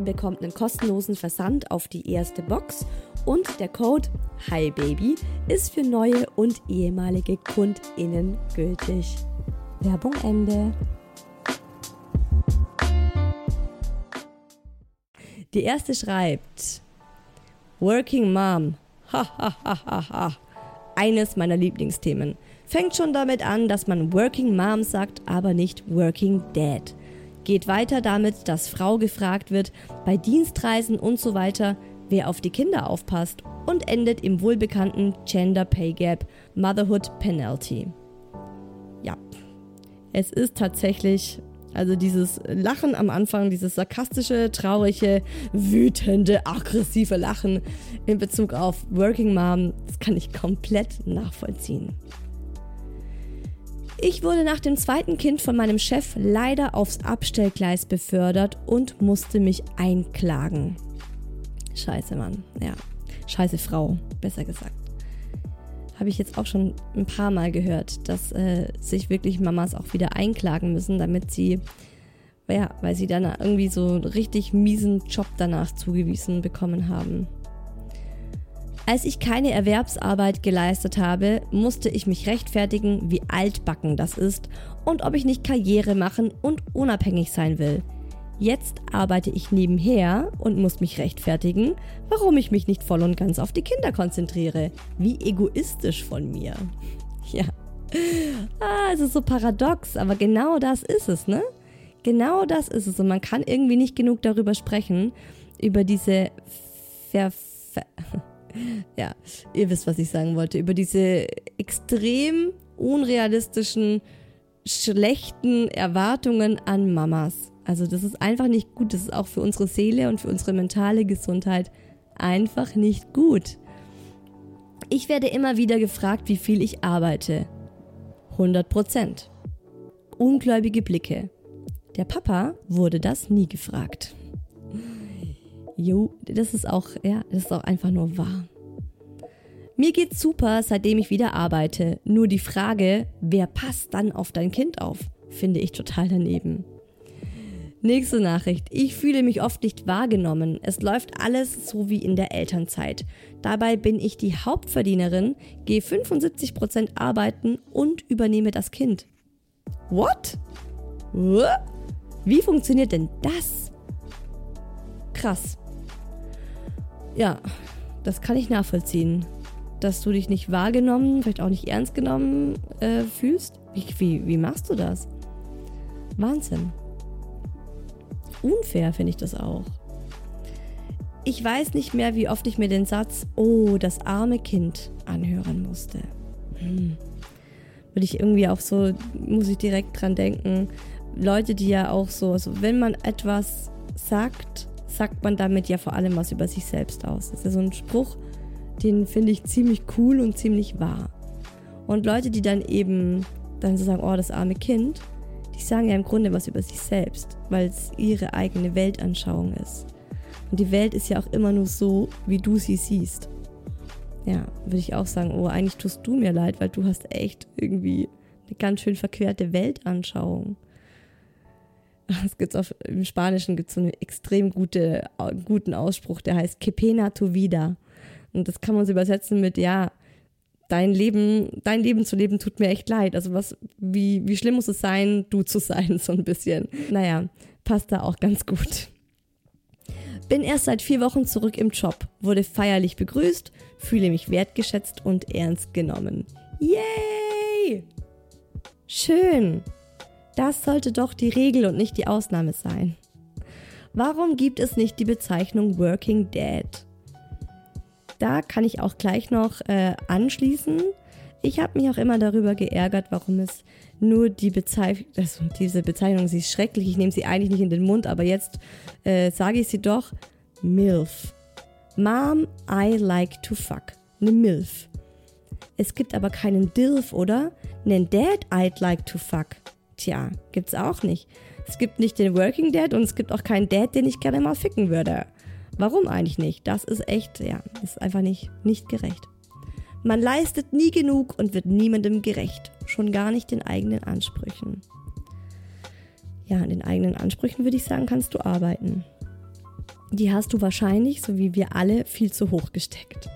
Bekommt einen kostenlosen Versand auf die erste Box und der Code HiBaby ist für neue und ehemalige KundInnen gültig. Werbung Ende. Die erste schreibt, Working Mom. Ha, ha, ha, ha, ha. Eines meiner Lieblingsthemen. Fängt schon damit an, dass man Working Mom sagt, aber nicht Working Dad. Geht weiter damit, dass Frau gefragt wird, bei Dienstreisen und so weiter, wer auf die Kinder aufpasst und endet im wohlbekannten Gender Pay Gap Motherhood Penalty. Ja, es ist tatsächlich also dieses Lachen am Anfang, dieses sarkastische, traurige, wütende, aggressive Lachen in Bezug auf Working Mom, das kann ich komplett nachvollziehen. Ich wurde nach dem zweiten Kind von meinem Chef leider aufs Abstellgleis befördert und musste mich einklagen. Scheiße, Mann. Ja. Scheiße Frau, besser gesagt habe ich jetzt auch schon ein paar Mal gehört, dass äh, sich wirklich Mamas auch wieder einklagen müssen, damit sie, ja, weil sie dann irgendwie so einen richtig miesen Job danach zugewiesen bekommen haben. Als ich keine Erwerbsarbeit geleistet habe, musste ich mich rechtfertigen, wie altbacken das ist und ob ich nicht Karriere machen und unabhängig sein will. Jetzt arbeite ich nebenher und muss mich rechtfertigen, warum ich mich nicht voll und ganz auf die Kinder konzentriere. Wie egoistisch von mir. Ja. Ah, es ist so paradox, aber genau das ist es, ne? Genau das ist es. Und man kann irgendwie nicht genug darüber sprechen, über diese Ver, Ver ja, ihr wisst, was ich sagen wollte, über diese extrem unrealistischen, schlechten Erwartungen an Mamas. Also das ist einfach nicht gut. Das ist auch für unsere Seele und für unsere mentale Gesundheit einfach nicht gut. Ich werde immer wieder gefragt, wie viel ich arbeite. 100 Prozent. Ungläubige Blicke. Der Papa wurde das nie gefragt. Jo, das ist auch, ja, das ist auch einfach nur wahr. Mir geht's super, seitdem ich wieder arbeite. Nur die Frage, wer passt dann auf dein Kind auf, finde ich total daneben. Nächste Nachricht. Ich fühle mich oft nicht wahrgenommen. Es läuft alles so wie in der Elternzeit. Dabei bin ich die Hauptverdienerin, gehe 75% arbeiten und übernehme das Kind. What? Wie funktioniert denn das? Krass. Ja, das kann ich nachvollziehen. Dass du dich nicht wahrgenommen, vielleicht auch nicht ernst genommen äh, fühlst. Wie, wie, wie machst du das? Wahnsinn. Unfair finde ich das auch. Ich weiß nicht mehr, wie oft ich mir den Satz, oh, das arme Kind anhören musste. Hm. Würde ich irgendwie auch so, muss ich direkt dran denken, Leute, die ja auch so, also wenn man etwas sagt, sagt man damit ja vor allem was über sich selbst aus. Das ist ja so ein Spruch, den finde ich ziemlich cool und ziemlich wahr. Und Leute, die dann eben dann so sagen, oh, das arme Kind, die sagen ja im Grunde was über sich selbst, weil es ihre eigene Weltanschauung ist. Und die Welt ist ja auch immer nur so, wie du sie siehst. Ja, würde ich auch sagen, oh, eigentlich tust du mir leid, weil du hast echt irgendwie eine ganz schön verquerte Weltanschauung. Es gibt auf, im Spanischen gibt es so einen extrem gute, guten Ausspruch, der heißt Que pena tu vida. Und das kann man so übersetzen mit, ja, dein Leben, dein Leben zu leben tut mir echt leid. Also was, wie, wie schlimm muss es sein, du zu sein, so ein bisschen. Naja, passt da auch ganz gut. Bin erst seit vier Wochen zurück im Job, wurde feierlich begrüßt, fühle mich wertgeschätzt und ernst genommen. Yay! Schön! Das sollte doch die Regel und nicht die Ausnahme sein. Warum gibt es nicht die Bezeichnung Working Dad? Da kann ich auch gleich noch äh, anschließen. Ich habe mich auch immer darüber geärgert, warum es nur die Bezeichnung, also diese Bezeichnung, sie ist schrecklich, ich nehme sie eigentlich nicht in den Mund, aber jetzt äh, sage ich sie doch, MILF. Mom, I like to fuck. Eine MILF. Es gibt aber keinen DILF, oder? Nen Dad, I'd like to fuck. Tja, gibt's auch nicht. Es gibt nicht den Working Dad und es gibt auch keinen Dad, den ich gerne mal ficken würde. Warum eigentlich nicht? Das ist echt, ja, ist einfach nicht, nicht gerecht. Man leistet nie genug und wird niemandem gerecht, schon gar nicht den eigenen Ansprüchen. Ja, an den eigenen Ansprüchen würde ich sagen, kannst du arbeiten. Die hast du wahrscheinlich, so wie wir alle, viel zu hoch gesteckt.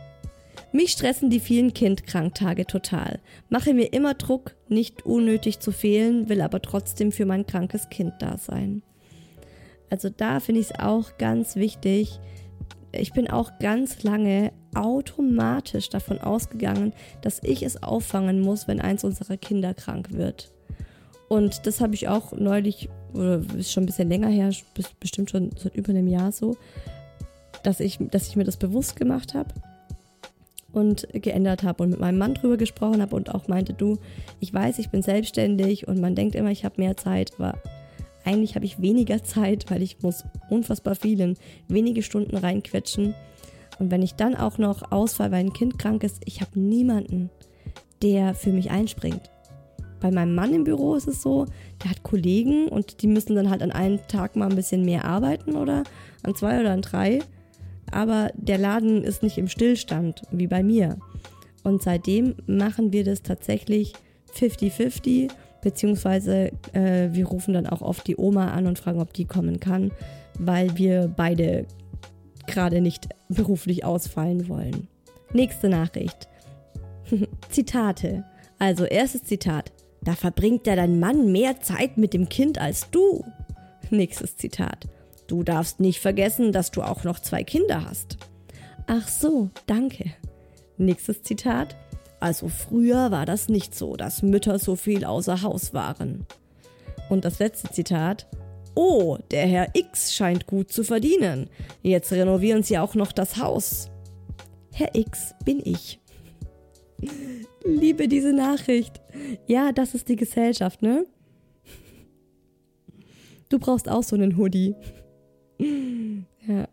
Mich stressen die vielen Kindkranktage total. Mache mir immer Druck, nicht unnötig zu fehlen, will aber trotzdem für mein krankes Kind da sein. Also da finde ich es auch ganz wichtig. Ich bin auch ganz lange automatisch davon ausgegangen, dass ich es auffangen muss, wenn eins unserer Kinder krank wird. Und das habe ich auch neulich, oder ist schon ein bisschen länger her, bestimmt schon seit über einem Jahr so, dass ich, dass ich mir das bewusst gemacht habe und geändert habe und mit meinem Mann drüber gesprochen habe und auch meinte, du, ich weiß, ich bin selbstständig und man denkt immer, ich habe mehr Zeit, aber eigentlich habe ich weniger Zeit, weil ich muss unfassbar vielen wenige Stunden reinquetschen. Und wenn ich dann auch noch ausfall, weil ein Kind krank ist, ich habe niemanden, der für mich einspringt. Bei meinem Mann im Büro ist es so, der hat Kollegen und die müssen dann halt an einem Tag mal ein bisschen mehr arbeiten oder an zwei oder an drei. Aber der Laden ist nicht im Stillstand wie bei mir. Und seitdem machen wir das tatsächlich 50-50 Beziehungsweise äh, wir rufen dann auch oft die Oma an und fragen, ob die kommen kann, weil wir beide gerade nicht beruflich ausfallen wollen. Nächste Nachricht. Zitate. Also erstes Zitat. Da verbringt ja dein Mann mehr Zeit mit dem Kind als du. Nächstes Zitat. Du darfst nicht vergessen, dass du auch noch zwei Kinder hast. Ach so, danke. Nächstes Zitat. Also früher war das nicht so, dass Mütter so viel außer Haus waren. Und das letzte Zitat. Oh, der Herr X scheint gut zu verdienen. Jetzt renovieren Sie auch noch das Haus. Herr X bin ich. Liebe diese Nachricht. Ja, das ist die Gesellschaft, ne? Du brauchst auch so einen Hoodie. Ja.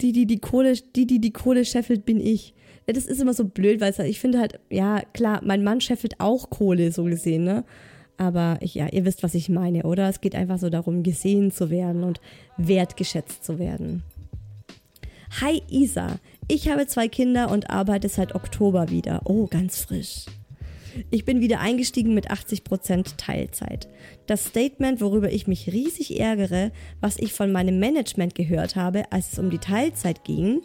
die, die die Kohle, die, die die Kohle scheffelt, bin ich. Das ist immer so blöd, weil ich finde halt, ja, klar, mein Mann scheffelt auch Kohle, so gesehen, ne? Aber ich, ja, ihr wisst, was ich meine, oder? Es geht einfach so darum, gesehen zu werden und wertgeschätzt zu werden. Hi Isa, ich habe zwei Kinder und arbeite seit Oktober wieder. Oh, ganz frisch. Ich bin wieder eingestiegen mit 80% Teilzeit. Das Statement, worüber ich mich riesig ärgere, was ich von meinem Management gehört habe, als es um die Teilzeit ging.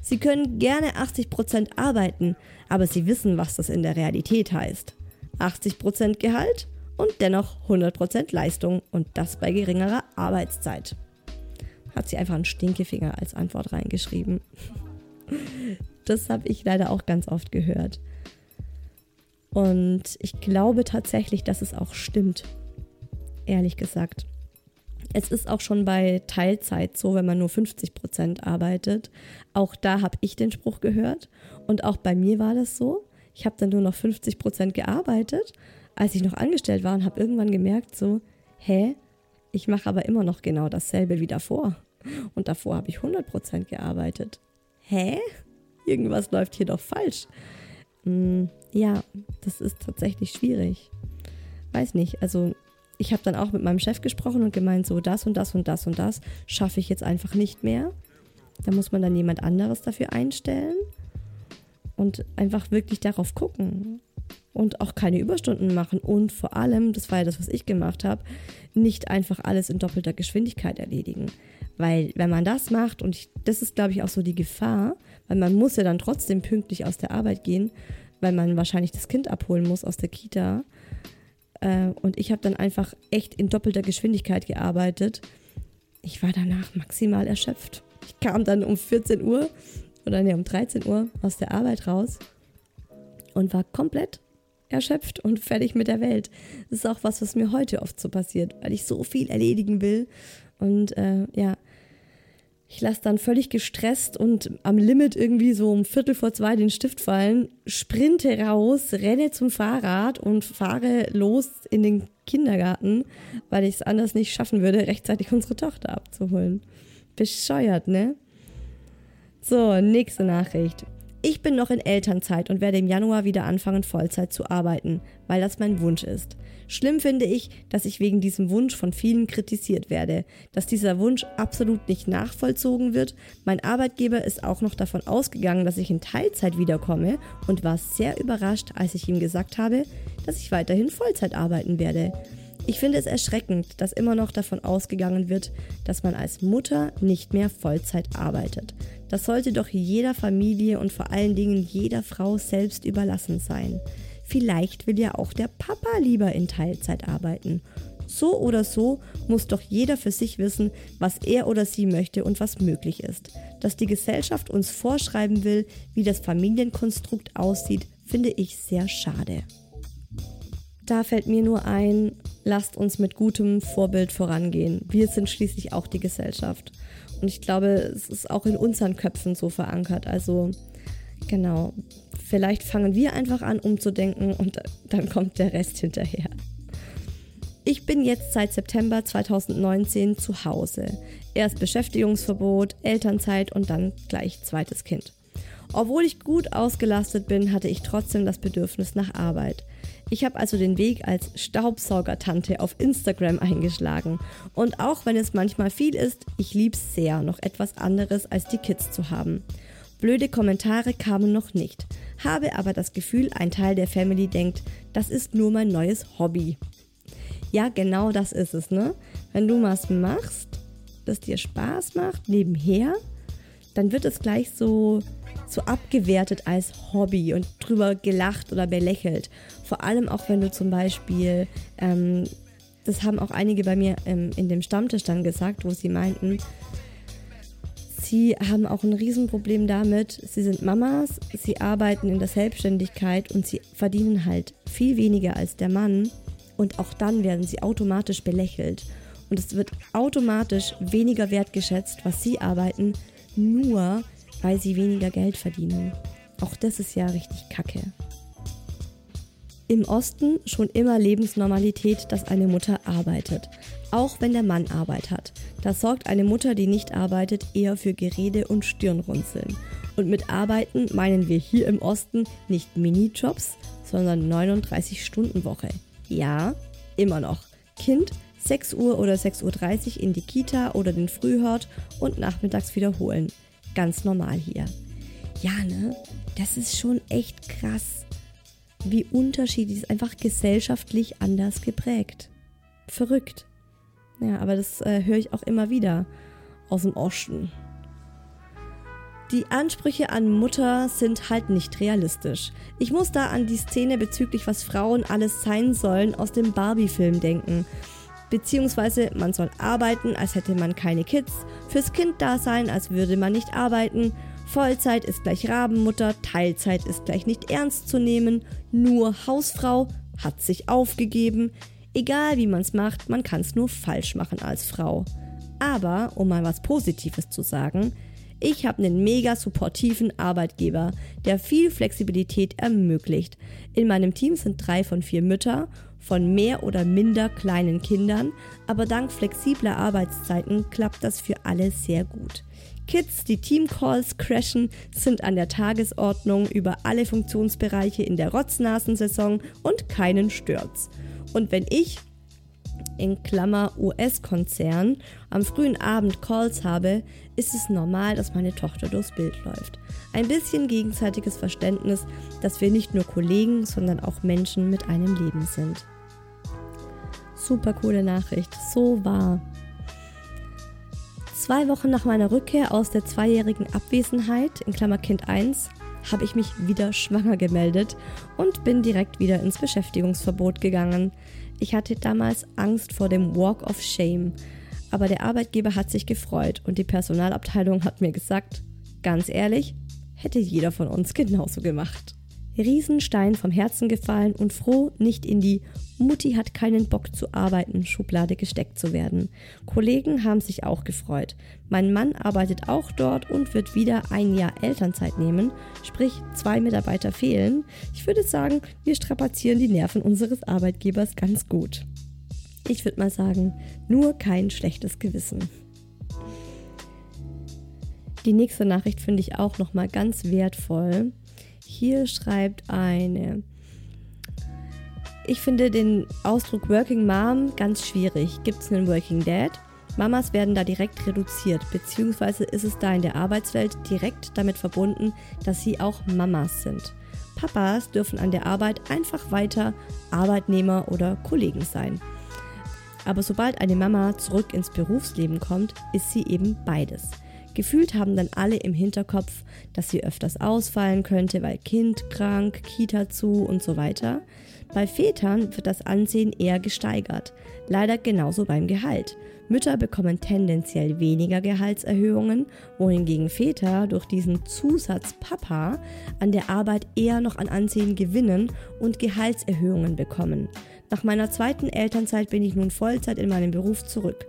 Sie können gerne 80% arbeiten, aber Sie wissen, was das in der Realität heißt. 80% Gehalt und dennoch 100% Leistung und das bei geringerer Arbeitszeit. Hat sie einfach einen Stinkefinger als Antwort reingeschrieben. Das habe ich leider auch ganz oft gehört. Und ich glaube tatsächlich, dass es auch stimmt. Ehrlich gesagt. Es ist auch schon bei Teilzeit so, wenn man nur 50 Prozent arbeitet. Auch da habe ich den Spruch gehört. Und auch bei mir war das so. Ich habe dann nur noch 50 Prozent gearbeitet, als ich noch angestellt war und habe irgendwann gemerkt, so, hä, ich mache aber immer noch genau dasselbe wie davor. Und davor habe ich 100 Prozent gearbeitet. Hä? Irgendwas läuft hier doch falsch. Hm, ja, das ist tatsächlich schwierig. Weiß nicht, also ich habe dann auch mit meinem Chef gesprochen und gemeint, so das und das und das und das schaffe ich jetzt einfach nicht mehr. Da muss man dann jemand anderes dafür einstellen und einfach wirklich darauf gucken und auch keine Überstunden machen und vor allem, das war ja das, was ich gemacht habe, nicht einfach alles in doppelter Geschwindigkeit erledigen. Weil wenn man das macht, und ich, das ist, glaube ich, auch so die Gefahr, weil man muss ja dann trotzdem pünktlich aus der Arbeit gehen, weil man wahrscheinlich das Kind abholen muss aus der Kita. Äh, und ich habe dann einfach echt in doppelter Geschwindigkeit gearbeitet. Ich war danach maximal erschöpft. Ich kam dann um 14 Uhr oder nee, um 13 Uhr aus der Arbeit raus und war komplett erschöpft und fertig mit der Welt. Das ist auch was, was mir heute oft so passiert, weil ich so viel erledigen will. Und äh, ja, ich lasse dann völlig gestresst und am Limit irgendwie so um Viertel vor zwei den Stift fallen, sprinte raus, renne zum Fahrrad und fahre los in den Kindergarten, weil ich es anders nicht schaffen würde, rechtzeitig unsere Tochter abzuholen. Bescheuert, ne? So, nächste Nachricht. Ich bin noch in Elternzeit und werde im Januar wieder anfangen, Vollzeit zu arbeiten, weil das mein Wunsch ist. Schlimm finde ich, dass ich wegen diesem Wunsch von vielen kritisiert werde, dass dieser Wunsch absolut nicht nachvollzogen wird. Mein Arbeitgeber ist auch noch davon ausgegangen, dass ich in Teilzeit wiederkomme und war sehr überrascht, als ich ihm gesagt habe, dass ich weiterhin Vollzeit arbeiten werde. Ich finde es erschreckend, dass immer noch davon ausgegangen wird, dass man als Mutter nicht mehr Vollzeit arbeitet. Das sollte doch jeder Familie und vor allen Dingen jeder Frau selbst überlassen sein. Vielleicht will ja auch der Papa lieber in Teilzeit arbeiten. So oder so muss doch jeder für sich wissen, was er oder sie möchte und was möglich ist. Dass die Gesellschaft uns vorschreiben will, wie das Familienkonstrukt aussieht, finde ich sehr schade. Da fällt mir nur ein, lasst uns mit gutem Vorbild vorangehen. Wir sind schließlich auch die Gesellschaft. Und ich glaube, es ist auch in unseren Köpfen so verankert. Also genau, vielleicht fangen wir einfach an umzudenken und dann kommt der Rest hinterher. Ich bin jetzt seit September 2019 zu Hause. Erst Beschäftigungsverbot, Elternzeit und dann gleich zweites Kind. Obwohl ich gut ausgelastet bin, hatte ich trotzdem das Bedürfnis nach Arbeit. Ich habe also den Weg als Staubsaugertante auf Instagram eingeschlagen. Und auch wenn es manchmal viel ist, ich lieb's sehr, noch etwas anderes als die Kids zu haben. Blöde Kommentare kamen noch nicht, habe aber das Gefühl, ein Teil der Family denkt, das ist nur mein neues Hobby. Ja, genau das ist es, ne? Wenn du was machst, das dir Spaß macht, nebenher, dann wird es gleich so so abgewertet als Hobby und drüber gelacht oder belächelt. Vor allem auch wenn du zum Beispiel, ähm, das haben auch einige bei mir ähm, in dem Stammtisch dann gesagt, wo sie meinten, sie haben auch ein Riesenproblem damit, sie sind Mamas, sie arbeiten in der Selbstständigkeit und sie verdienen halt viel weniger als der Mann und auch dann werden sie automatisch belächelt. Und es wird automatisch weniger wertgeschätzt, was sie arbeiten, nur weil sie weniger Geld verdienen. Auch das ist ja richtig kacke. Im Osten schon immer Lebensnormalität, dass eine Mutter arbeitet, auch wenn der Mann Arbeit hat. Da sorgt eine Mutter, die nicht arbeitet, eher für Gerede und Stirnrunzeln. Und mit Arbeiten meinen wir hier im Osten nicht Minijobs, sondern 39-Stunden-Woche. Ja, immer noch. Kind 6 Uhr oder 6.30 Uhr in die Kita oder den Frühhort und nachmittags wiederholen. Ganz normal hier. Ja, ne? Das ist schon echt krass, wie unterschiedlich ist einfach gesellschaftlich anders geprägt. Verrückt. Ja, aber das äh, höre ich auch immer wieder aus dem Osten. Die Ansprüche an Mutter sind halt nicht realistisch. Ich muss da an die Szene bezüglich, was Frauen alles sein sollen, aus dem Barbie-Film denken. Beziehungsweise man soll arbeiten, als hätte man keine Kids, fürs Kind da sein, als würde man nicht arbeiten, Vollzeit ist gleich Rabenmutter, Teilzeit ist gleich nicht ernst zu nehmen, nur Hausfrau hat sich aufgegeben, Egal wie man es macht, man kann es nur falsch machen als Frau. Aber, um mal was Positives zu sagen, ich habe einen mega supportiven Arbeitgeber, der viel Flexibilität ermöglicht. In meinem Team sind drei von vier Mütter von mehr oder minder kleinen Kindern, aber dank flexibler Arbeitszeiten klappt das für alle sehr gut. Kids, die Teamcalls crashen, sind an der Tagesordnung über alle Funktionsbereiche in der Rotznasensaison und keinen stört's. Und wenn ich in Klammer US-Konzern am frühen Abend Calls habe, ist es normal, dass meine Tochter durchs Bild läuft. Ein bisschen gegenseitiges Verständnis, dass wir nicht nur Kollegen, sondern auch Menschen mit einem Leben sind. Super coole Nachricht, so wahr. Zwei Wochen nach meiner Rückkehr aus der zweijährigen Abwesenheit, in Klammer Kind 1, habe ich mich wieder schwanger gemeldet und bin direkt wieder ins Beschäftigungsverbot gegangen. Ich hatte damals Angst vor dem Walk of Shame, aber der Arbeitgeber hat sich gefreut und die Personalabteilung hat mir gesagt, ganz ehrlich, hätte jeder von uns genauso gemacht. Riesenstein vom Herzen gefallen und froh, nicht in die Mutti hat keinen Bock zu arbeiten Schublade gesteckt zu werden. Kollegen haben sich auch gefreut. Mein Mann arbeitet auch dort und wird wieder ein Jahr Elternzeit nehmen, sprich zwei Mitarbeiter fehlen. Ich würde sagen, wir strapazieren die Nerven unseres Arbeitgebers ganz gut. Ich würde mal sagen, nur kein schlechtes Gewissen. Die nächste Nachricht finde ich auch nochmal ganz wertvoll. Hier schreibt eine. Ich finde den Ausdruck Working Mom ganz schwierig. Gibt es einen Working Dad? Mamas werden da direkt reduziert, beziehungsweise ist es da in der Arbeitswelt direkt damit verbunden, dass sie auch Mamas sind. Papas dürfen an der Arbeit einfach weiter Arbeitnehmer oder Kollegen sein. Aber sobald eine Mama zurück ins Berufsleben kommt, ist sie eben beides. Gefühlt haben dann alle im Hinterkopf, dass sie öfters ausfallen könnte, weil Kind krank, Kita zu und so weiter. Bei Vätern wird das Ansehen eher gesteigert. Leider genauso beim Gehalt. Mütter bekommen tendenziell weniger Gehaltserhöhungen, wohingegen Väter durch diesen Zusatz Papa an der Arbeit eher noch an Ansehen gewinnen und Gehaltserhöhungen bekommen. Nach meiner zweiten Elternzeit bin ich nun Vollzeit in meinem Beruf zurück.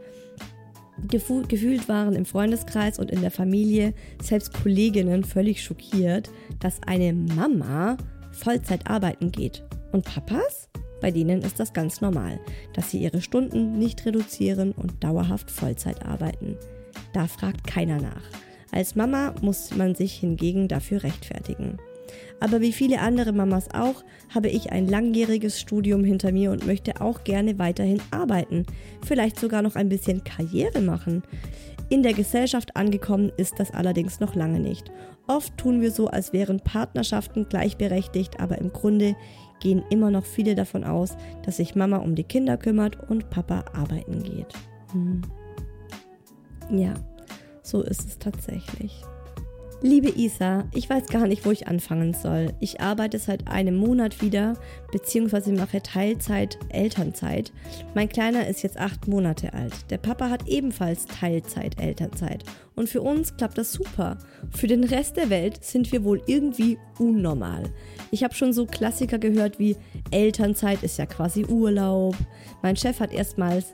Gefühlt waren im Freundeskreis und in der Familie selbst Kolleginnen völlig schockiert, dass eine Mama Vollzeit arbeiten geht. Und Papas? Bei denen ist das ganz normal, dass sie ihre Stunden nicht reduzieren und dauerhaft Vollzeit arbeiten. Da fragt keiner nach. Als Mama muss man sich hingegen dafür rechtfertigen. Aber wie viele andere Mamas auch, habe ich ein langjähriges Studium hinter mir und möchte auch gerne weiterhin arbeiten, vielleicht sogar noch ein bisschen Karriere machen. In der Gesellschaft angekommen ist das allerdings noch lange nicht. Oft tun wir so, als wären Partnerschaften gleichberechtigt, aber im Grunde gehen immer noch viele davon aus, dass sich Mama um die Kinder kümmert und Papa arbeiten geht. Hm. Ja, so ist es tatsächlich. Liebe Isa, ich weiß gar nicht, wo ich anfangen soll. Ich arbeite seit einem Monat wieder, beziehungsweise mache Teilzeit Elternzeit. Mein Kleiner ist jetzt acht Monate alt. Der Papa hat ebenfalls Teilzeit Elternzeit. Und für uns klappt das super. Für den Rest der Welt sind wir wohl irgendwie unnormal. Ich habe schon so Klassiker gehört wie Elternzeit ist ja quasi Urlaub. Mein Chef hat erstmals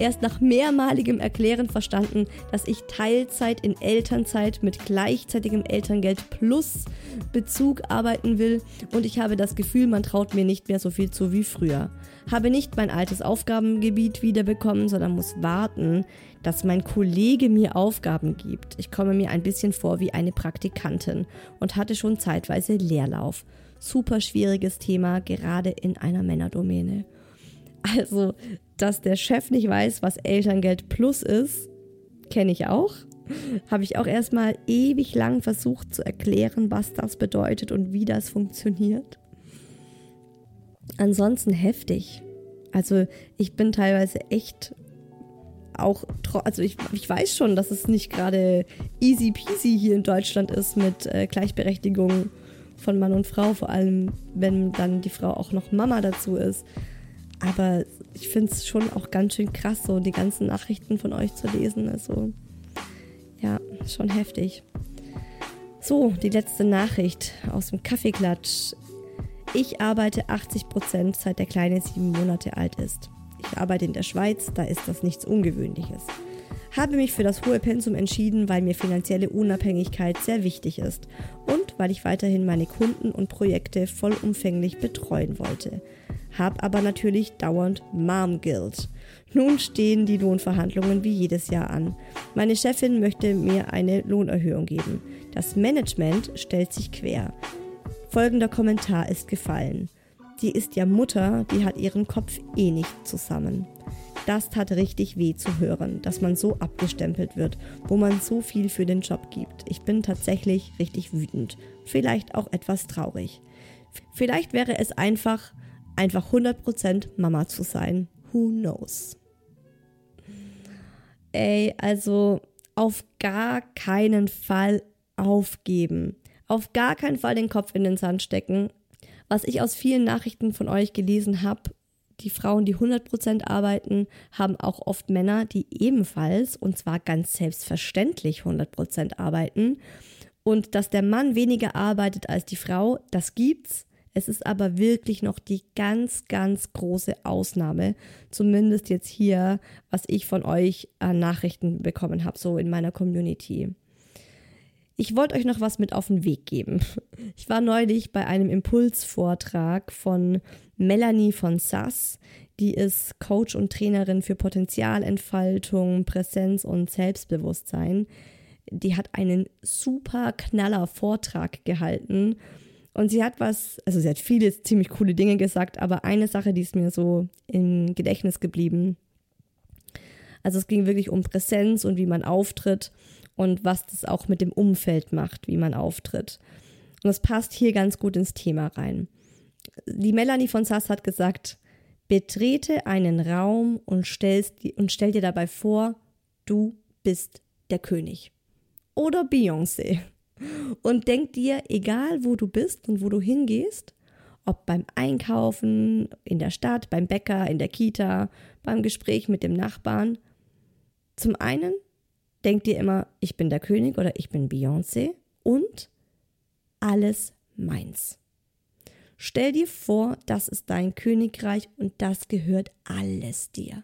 erst nach mehrmaligem Erklären verstanden, dass ich Teilzeit in Elternzeit mit gleichzeitigem Elterngeld plus Bezug arbeiten will und ich habe das Gefühl, man traut mir nicht mehr so viel zu wie früher. Habe nicht mein altes Aufgabengebiet wiederbekommen, sondern muss warten, dass mein Kollege mir Aufgaben gibt. Ich komme mir ein bisschen vor wie eine Praktikantin und hatte schon zeitweise Leerlauf. Super schwieriges Thema, gerade in einer Männerdomäne. Also, dass der Chef nicht weiß, was Elterngeld Plus ist, kenne ich auch. Habe ich auch erstmal ewig lang versucht zu erklären, was das bedeutet und wie das funktioniert. Ansonsten heftig. Also ich bin teilweise echt auch, also ich, ich weiß schon, dass es nicht gerade easy peasy hier in Deutschland ist mit äh, Gleichberechtigung von Mann und Frau, vor allem wenn dann die Frau auch noch Mama dazu ist. Aber ich finde es schon auch ganz schön krass, so die ganzen Nachrichten von euch zu lesen. Also ja, schon heftig. So, die letzte Nachricht aus dem Kaffeeklatsch. Ich arbeite 80 Prozent, seit der Kleine sieben Monate alt ist. Ich arbeite in der Schweiz, da ist das nichts Ungewöhnliches. Habe mich für das hohe Pensum entschieden, weil mir finanzielle Unabhängigkeit sehr wichtig ist und weil ich weiterhin meine Kunden und Projekte vollumfänglich betreuen wollte. Hab aber natürlich dauernd Mom Guild. Nun stehen die Lohnverhandlungen wie jedes Jahr an. Meine Chefin möchte mir eine Lohnerhöhung geben. Das Management stellt sich quer. Folgender Kommentar ist gefallen. Die ist ja Mutter, die hat ihren Kopf eh nicht zusammen. Das tat richtig weh zu hören, dass man so abgestempelt wird, wo man so viel für den Job gibt. Ich bin tatsächlich richtig wütend, vielleicht auch etwas traurig. Vielleicht wäre es einfach, einfach 100% Mama zu sein. Who knows? Ey, also auf gar keinen Fall aufgeben. Auf gar keinen Fall den Kopf in den Sand stecken. Was ich aus vielen Nachrichten von euch gelesen habe, die Frauen, die 100% arbeiten, haben auch oft Männer, die ebenfalls, und zwar ganz selbstverständlich 100% arbeiten. Und dass der Mann weniger arbeitet als die Frau, das gibt's. Es ist aber wirklich noch die ganz, ganz große Ausnahme. Zumindest jetzt hier, was ich von euch an Nachrichten bekommen habe, so in meiner Community. Ich wollte euch noch was mit auf den Weg geben. Ich war neulich bei einem Impulsvortrag von Melanie von Sass. Die ist Coach und Trainerin für Potenzialentfaltung, Präsenz und Selbstbewusstsein. Die hat einen super knaller Vortrag gehalten. Und sie hat was, also sie hat viele ziemlich coole Dinge gesagt, aber eine Sache, die ist mir so im Gedächtnis geblieben. Also es ging wirklich um Präsenz und wie man auftritt und was das auch mit dem Umfeld macht, wie man auftritt. Und das passt hier ganz gut ins Thema rein. Die Melanie von Sass hat gesagt, betrete einen Raum und, stellst, und stell dir dabei vor, du bist der König. Oder Beyoncé. Und denk dir, egal wo du bist und wo du hingehst, ob beim Einkaufen, in der Stadt, beim Bäcker, in der Kita, beim Gespräch mit dem Nachbarn, zum einen denk dir immer, ich bin der König oder ich bin Beyoncé und alles meins. Stell dir vor, das ist dein Königreich und das gehört alles dir.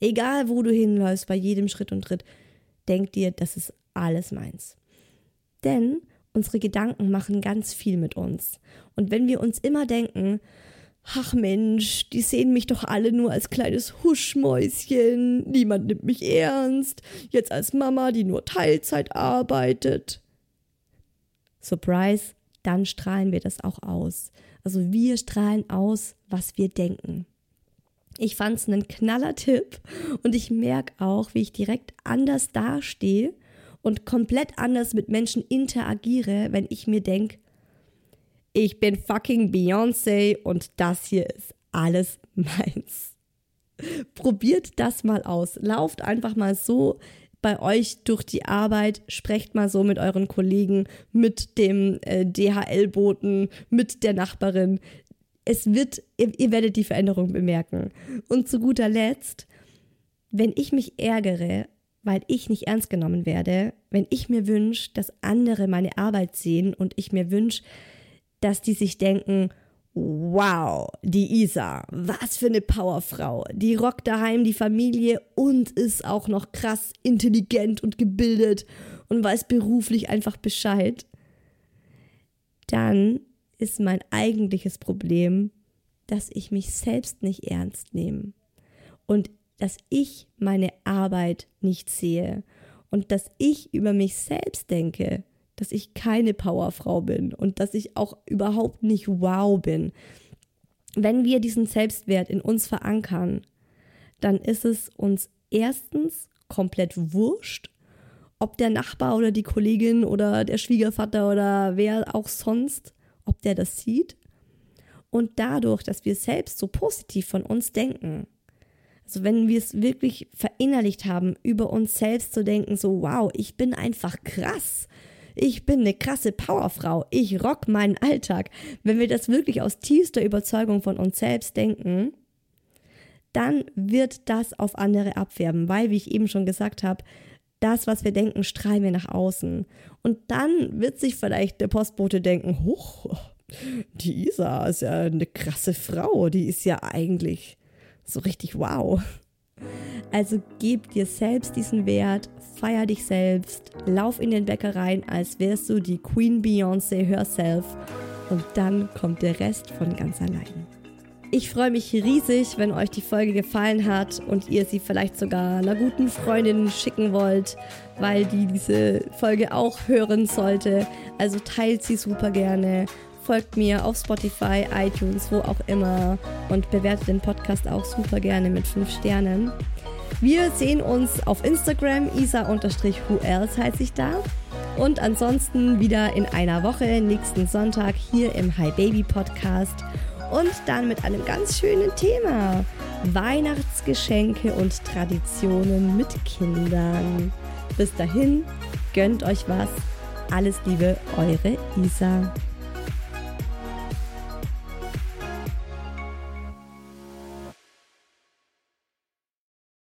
Egal wo du hinläufst, bei jedem Schritt und Tritt, denk dir, das ist alles meins. Denn unsere Gedanken machen ganz viel mit uns. Und wenn wir uns immer denken, ach Mensch, die sehen mich doch alle nur als kleines Huschmäuschen, niemand nimmt mich ernst, jetzt als Mama, die nur Teilzeit arbeitet. Surprise, dann strahlen wir das auch aus. Also wir strahlen aus, was wir denken. Ich fand es einen knaller Tipp und ich merke auch, wie ich direkt anders dastehe und komplett anders mit Menschen interagiere, wenn ich mir denke, ich bin fucking Beyoncé und das hier ist alles meins. Probiert das mal aus. Lauft einfach mal so bei euch durch die Arbeit, sprecht mal so mit euren Kollegen, mit dem äh, DHL-Boten, mit der Nachbarin. Es wird, ihr, ihr werdet die Veränderung bemerken. Und zu guter Letzt, wenn ich mich ärgere, weil ich nicht ernst genommen werde, wenn ich mir wünsche, dass andere meine Arbeit sehen und ich mir wünsche, dass die sich denken, wow, die Isa, was für eine Powerfrau. Die rockt daheim die Familie und ist auch noch krass intelligent und gebildet und weiß beruflich einfach Bescheid. Dann ist mein eigentliches Problem, dass ich mich selbst nicht ernst nehme und dass ich meine Arbeit nicht sehe und dass ich über mich selbst denke, dass ich keine Powerfrau bin und dass ich auch überhaupt nicht wow bin. Wenn wir diesen Selbstwert in uns verankern, dann ist es uns erstens komplett wurscht, ob der Nachbar oder die Kollegin oder der Schwiegervater oder wer auch sonst, ob der das sieht. Und dadurch, dass wir selbst so positiv von uns denken, also wenn wir es wirklich verinnerlicht haben, über uns selbst zu denken, so wow, ich bin einfach krass. Ich bin eine krasse Powerfrau. Ich rock meinen Alltag. Wenn wir das wirklich aus tiefster Überzeugung von uns selbst denken, dann wird das auf andere abfärben, weil, wie ich eben schon gesagt habe, das, was wir denken, strahlen wir nach außen. Und dann wird sich vielleicht der Postbote denken, hoch, die Isa ist ja eine krasse Frau, die ist ja eigentlich so richtig wow. Also gib dir selbst diesen Wert, feier dich selbst, lauf in den Bäcker rein, als wärst du die Queen Beyoncé herself und dann kommt der Rest von ganz allein. Ich freue mich riesig, wenn euch die Folge gefallen hat und ihr sie vielleicht sogar einer guten Freundin schicken wollt, weil die diese Folge auch hören sollte. Also teilt sie super gerne folgt mir auf Spotify, iTunes, wo auch immer und bewertet den Podcast auch super gerne mit 5 Sternen. Wir sehen uns auf Instagram, isa-who else heiße ich da. Und ansonsten wieder in einer Woche, nächsten Sonntag hier im Hi Baby Podcast. Und dann mit einem ganz schönen Thema. Weihnachtsgeschenke und Traditionen mit Kindern. Bis dahin, gönnt euch was. Alles Liebe, eure Isa.